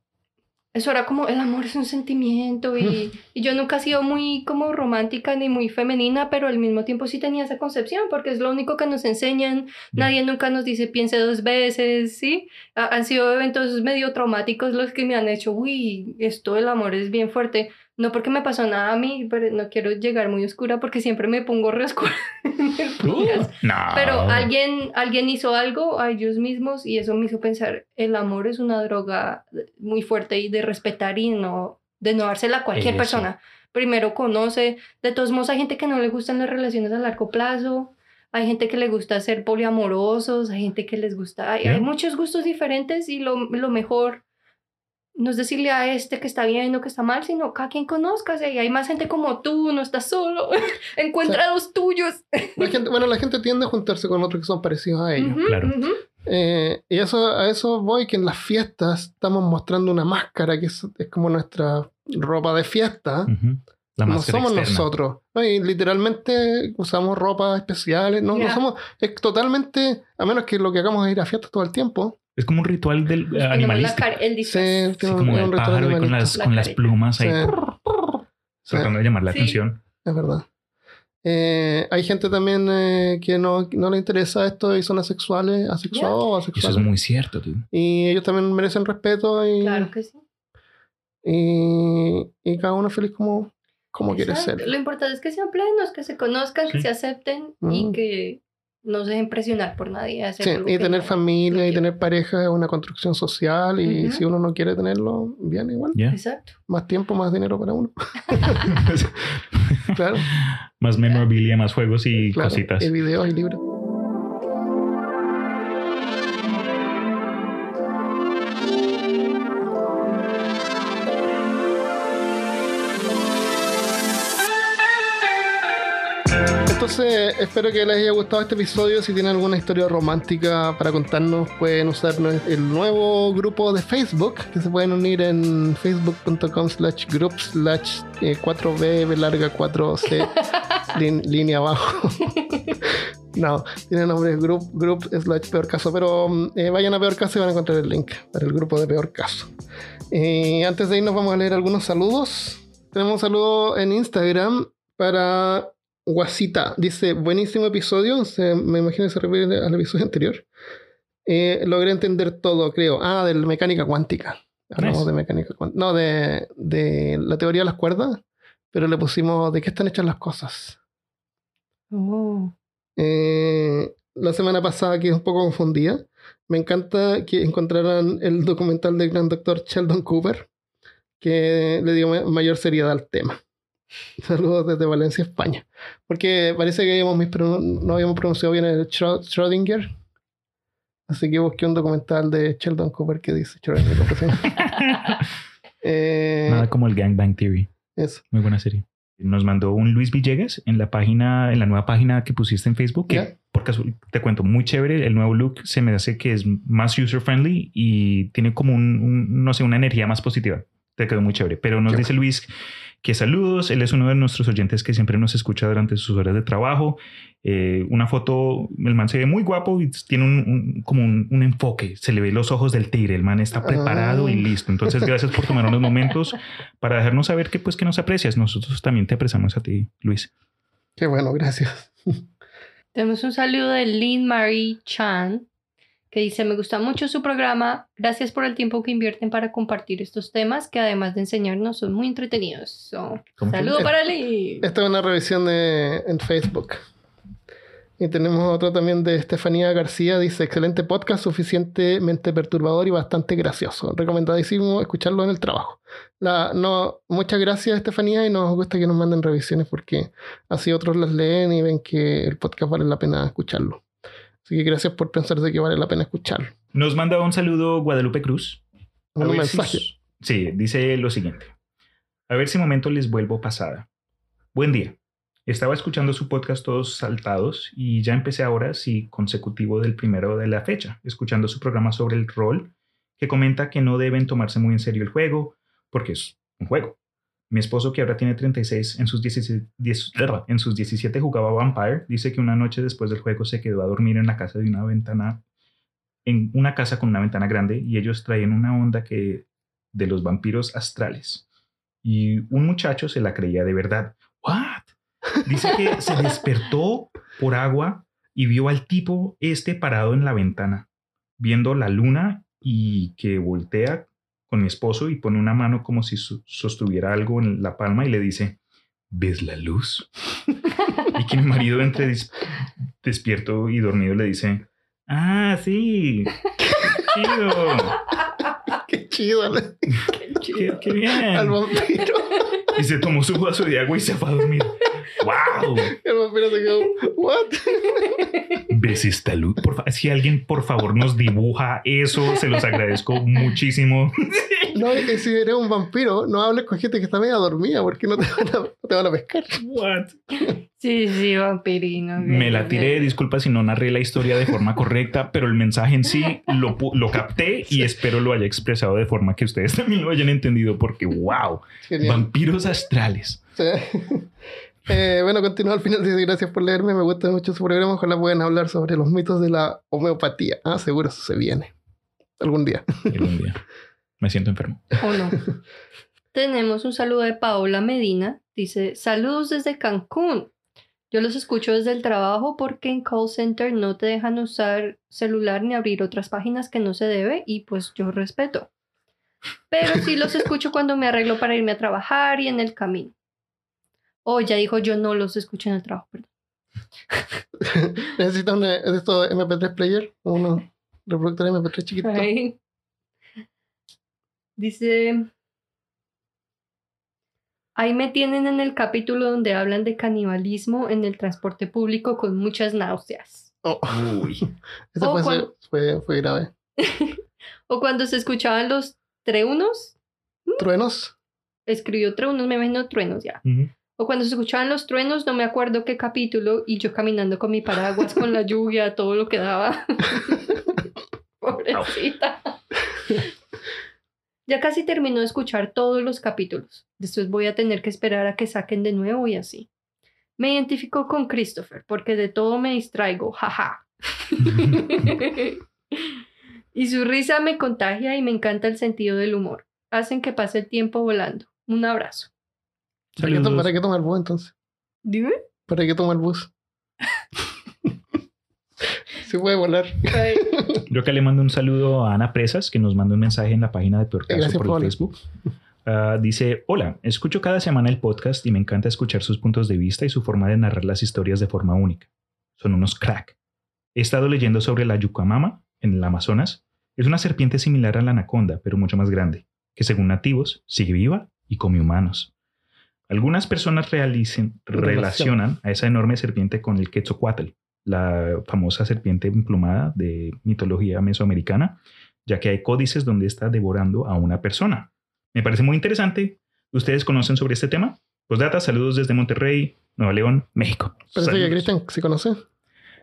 eso era como el amor es un sentimiento y, y yo nunca he sido muy como romántica ni muy femenina, pero al mismo tiempo sí tenía esa concepción, porque es lo único que nos enseñan, Nadie nunca nos dice piense dos veces, ¿sí? Ha- han sido eventos medio traumáticos los que me han hecho, uy, esto del amor es bien fuerte. No porque me pasó nada a mí, pero no quiero llegar muy oscura porque siempre me pongo re oscura en el Uh, no. Pero alguien, alguien hizo algo a ellos mismos y eso me hizo pensar, el amor es una droga muy fuerte y de respetar y no, de no dársela a cualquier Eso. persona. Primero conoce, de todos modos hay gente que no le gustan las relaciones a largo plazo, hay gente que le gusta ser poliamorosos, hay gente que les gusta, hay, hay muchos gustos diferentes y lo, lo mejor no es decirle a este que está bien o que está mal, sino cada quien conozca, y hay más gente como tú, no estás solo, encuentra los tuyos. La gente, bueno, la gente tiende a juntarse con otros que son parecidos a ellos. Ujú, claro. ujú. Eh, y eso, a eso voy, que en las fiestas estamos mostrando una máscara que es, es como nuestra ropa de fiesta. Ujú. La no somos externa. nosotros. ¿no? Y literalmente usamos ropa especiales. No, no Ya. somos. Es totalmente. A menos que lo que hagamos es ir a fiestas todo el tiempo. Es como un ritual del eh, animalístico. cara- el Sí, disfraz. Sí, un- como un el pájaro y con animalista. las, La con las plumas ahí, Sí. tratando de llamar la Sí. atención. Es verdad. Eh, hay gente también eh, que no, no le interesa esto y son asexuales, asexuados o Eso asexuales. es muy cierto, tú. Y ellos también merecen respeto y, Claro que sí. y, y cada uno es feliz como, como quiere ser. Lo importante es que sean plenos, que se conozcan, que Sí. se acepten Ujú. y que no se dejen presionar por nadie. a hacer Sí, y tener no- familia y tener pareja es una construcción social y si uno no quiere tenerlo, bien igual. Exacto. Más tiempo, más dinero para uno. Claro, más memorabilia, más juegos y claro. cositas. Y videos y libros. Entonces, espero que les haya gustado este episodio. Si tienen alguna historia romántica para contarnos, pueden usar el nuevo grupo de Facebook, que se pueden unir en facebook.com slash group slash eh, 4b b larga 4c lin- línea abajo. no, tiene nombre group, group slash peor caso, pero mm, eh, vayan a peor caso y van a encontrar el link para el grupo de peor caso. Eh, antes de irnos vamos a leer algunos saludos. Tenemos un saludo en Instagram para Guasita. Dice, buenísimo episodio. Se- me imagino que se refiere al episodio anterior. Eh, logré entender todo, creo. Ah, de la mecánica cuántica. Hablamos Nice. de mecánica cuántica. No, de, de la teoría de las cuerdas. Pero le pusimos de qué están hechas las cosas. Oh. Eh, la semana pasada quedé un poco confundida. Me encanta que encontraran el documental del gran doctor Sheldon Cooper, que le dio ma- mayor seriedad al tema. Saludos desde Valencia, España. Porque parece que habíamos mispron- no habíamos pronunciado bien el Schrödinger. Así que busqué un documental de Sheldon Cooper que dice Schrödinger. Eh, Nada como el Gangbang Theory. eso. Muy buena serie. Nos mandó un Luis Villegas en la página, en la nueva página que pusiste en Facebook, que Ya. por caso te cuento, muy chévere. El nuevo look se me hace que es más user friendly y tiene como un, un, no sé, una energía más positiva. Te quedó muy chévere. Pero nos dice Luis que saludos. Él es uno de nuestros oyentes que siempre nos escucha durante sus horas de trabajo. Eh, una foto, el man se ve muy guapo y tiene un, un- como un, un enfoque. Se le ve los ojos del tigre. El man está preparado y listo. Entonces, gracias por tomar unos momentos para dejarnos saber que pues que nos aprecias. Nosotros también te apreciamos a ti, Luis. Qué bueno, gracias. Tenemos un saludo de Lynn Marie Chan que dice, me gusta mucho su programa, gracias por el tiempo que invierten para compartir estos temas que además de enseñarnos son muy entretenidos. So, ¿Cómo que- saludo para Lynn. Esta es una revisión de, en Facebook. Y tenemos otro también de Estefanía García. Dice, excelente podcast, suficientemente perturbador y bastante gracioso. Recomendadísimo escucharlo en el trabajo. La, no, muchas gracias Estefanía y nos gusta que nos manden revisiones porque así otros las leen y ven que el podcast vale la pena escucharlo. Así que gracias por pensar de que vale la pena escucharlo. Nos manda un saludo Guadalupe Cruz. A Un ver mensaje. si- sí, dice lo siguiente. A ver si momento les vuelvo pasada. Buen día. Estaba escuchando su podcast todos saltados y ya empecé ahora sí consecutivo del primero de la fecha, escuchando su programa sobre el rol, que comenta que no deben tomarse muy en serio el juego, porque es un juego. Mi esposo, que ahora tiene 36, en sus, 17, 10 en sus 17 jugaba Vampire, dice que una noche después del juego se quedó a dormir en la casa de una ventana, en una casa con una ventana grande, y ellos traían una onda que de los vampiros astrales. Y un muchacho se la creía de verdad. ¿What? Dice que se despertó por agua y vio al tipo este parado en la ventana, viendo la luna y que voltea con mi esposo y pone una mano como si sostuviera algo en la palma y le dice, ¿ves la luz? y que mi marido entre despierto y dormido le dice, ah, sí, chido, Qué chido. ¿no? qué, qué bien. Al vampiro. Y se tomó su vaso de agua y se fue a dormir. ¡Wow! El vampiro se quedó, ¿what? ¿Ves esta luz? Por si alguien, por favor, nos dibuja eso, se los agradezco muchísimo. No, y si eres un vampiro, no hables con gente que está media dormida porque no te van a, no te van a pescar. What? Sí, sí, vampirino. Me la tiré, disculpa si no narré la historia de forma correcta, pero el mensaje en sí lo, capté y espero lo haya expresado de forma que ustedes también lo hayan entendido porque, wow, Genial. vampiros astrales. Sí. Eh, bueno, continúa al final. Dice, gracias por leerme. Me gusta mucho su programa. Ojalá puedan hablar sobre los mitos de la homeopatía. Ah, seguro eso se viene. Algún día. Algún día. Me siento enfermo. ¿O no? Tenemos un saludo de Paola Medina. Dice, saludos desde Cancún. Yo los escucho desde el trabajo porque en call center no te dejan usar celular ni abrir otras páginas que no se debe y pues yo respeto. Pero sí los escucho cuando me arreglo para irme a trabajar y en el camino. Oh, ya dijo yo no los escucho en el trabajo, perdón. Necesitas un de estos MP3 player. Uno reproductor MP3 chiquito. Ahí. Dice. Ahí me tienen en el capítulo donde hablan de canibalismo en el transporte público con muchas náuseas. Oh, Uy. ese Oh, fue, cuando- fue, fue grave. O cuando se escuchaban los treunos, Truenos. escribió treunos, me imagino truenos ya. O cuando se escuchaban los truenos, no me acuerdo qué capítulo, y yo caminando con mi paraguas, con la lluvia, todo lo que daba. Pobrecita. Ya casi terminó de escuchar todos los capítulos. Después voy a tener que esperar a que saquen de nuevo y así. Me identifico con Christopher porque de todo me distraigo, jaja. y su risa me contagia y me encanta el sentido del humor. Hacen que pase el tiempo volando. Un abrazo. ¿Para qué, to- Saludos. ¿Para qué toma el bus entonces? Dime. ¿Para qué toma el bus? Se puede volar. Ay, Yo acá le mando un saludo a Ana Presas, que nos manda un mensaje en la página de Peor Caso Gracias, por el Paola. Facebook. Ah, dice, hola, escucho cada semana el podcast y me encanta escuchar sus puntos de vista y su forma de narrar las historias de forma única. Son unos crack. He estado leyendo sobre la yucamama en el Amazonas. Es una serpiente similar a la anaconda, pero mucho más grande, que según nativos sigue viva y come humanos. Algunas personas realicen- relacionan a esa enorme serpiente con el Quetzalcoatl, la famosa serpiente emplumada de mitología mesoamericana, ya que hay códices donde está devorando a una persona. Me parece muy interesante. ¿Ustedes conocen sobre este tema? Pues data, saludos desde Monterrey, Nueva León, México. Parece que. Cristian se conoce.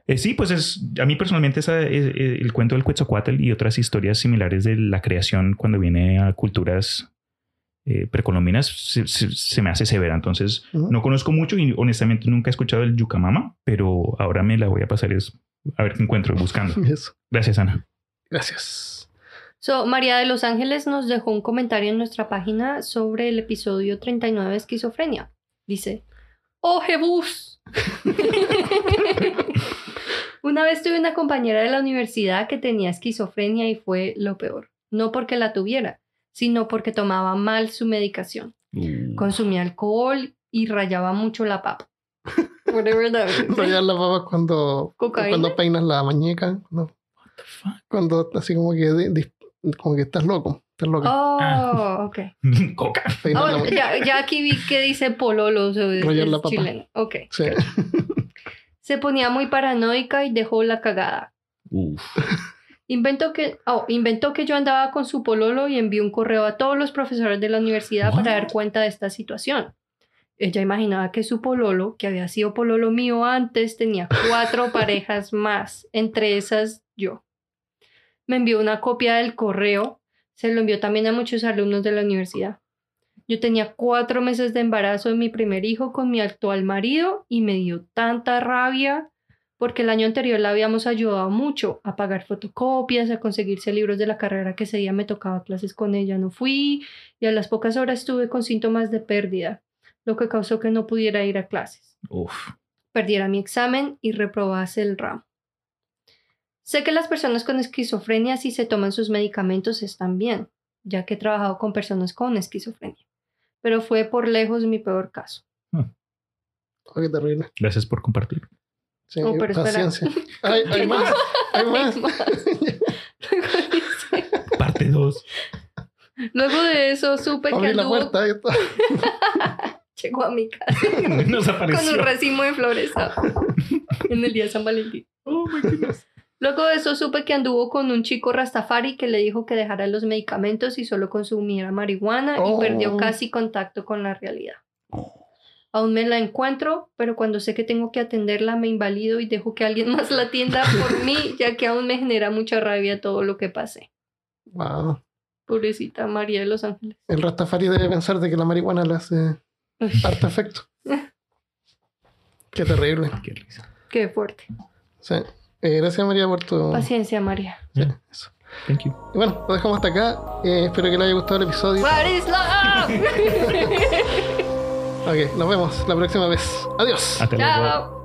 Eh, sí, pues es, a mí personalmente esa, eh, eh, el cuento del Quetzalcoatl y otras historias similares de la creación cuando viene a culturas eh, precolombinas se, se- se me hace severa. Entonces, no conozco mucho y honestamente nunca he escuchado el Yucamama, pero ahora me la voy a pasar es a ver qué encuentro buscando. Eso. Gracias, Ana. Gracias. So, María de Los Ángeles nos dejó un comentario en nuestra página sobre el episodio 39 de esquizofrenia. Dice, ¡Oh, Jebus! una vez tuve una compañera de la universidad que tenía esquizofrenia y fue lo peor. No porque la tuviera, sino porque tomaba mal su medicación. Consumía alcohol y rayaba mucho la papa. Whatever that means. Rayar la papa cuando, ¿Cocaína? cuando peinas la muñeca. Cuando, cuando así como que, como que estás loco. Estás loca. Oh, ok. Coca. Oh, ya, ya aquí vi que dice pololo, Rayar la papa. chileno. Ok. Sí. Se ponía muy paranoica y dejó la cagada. Uf. Inventó que, oh, inventó que yo andaba con su pololo y envió un correo a todos los profesores de la universidad para dar cuenta de esta situación. Ella imaginaba que su pololo, que había sido pololo mío antes, tenía cuatro parejas más, entre esas yo. Me envió una copia del correo, se lo envió también a muchos alumnos de la universidad. Yo tenía cuatro meses de embarazo de mi primer hijo con mi actual marido y me dio tanta rabia porque el año anterior la habíamos ayudado mucho a pagar fotocopias, a conseguirse libros de la carrera que ese día me tocaba clases con ella, no fui y a las pocas horas estuve con síntomas de pérdida, lo que causó que no pudiera ir a clases, Uf. perdiera mi examen y reprobase el ramo. Sé que las personas con esquizofrenia si se toman sus medicamentos están bien, ya que he trabajado con personas con esquizofrenia, pero fue por lejos mi peor caso. Oh, qué terrible. Gracias por compartir. Sí, Oh, pero espera. paciencia. Hay, hay más. Hay más. Parte 2. Luego de eso supe que Abrí la anduvo puerta. llegó a mi casa Nos con apareció. un racimo de flores en el día de San Valentín. Oh my goodness. Luego de eso supe que anduvo con un chico Rastafari que le dijo que dejara los medicamentos y solo consumiera marihuana Oh. y perdió casi contacto con la realidad. Aún me la encuentro, pero cuando sé que tengo que atenderla me invalido y dejo que alguien más la atienda por mí, ya que aún me genera mucha rabia todo lo que pasé. Wow. Pobrecita María de los Ángeles. El Rastafari debe pensar de que la marihuana le hace harto efecto. Qué terrible. Qué risa. Qué fuerte. Sí. Eh, gracias María por tu... Paciencia, María. Sí, eso. Thank you. Y bueno, lo dejamos hasta acá. Eh, espero que les haya gustado el episodio. What is love? Ok, nos vemos la próxima vez. Adiós. Hasta luego. Chao.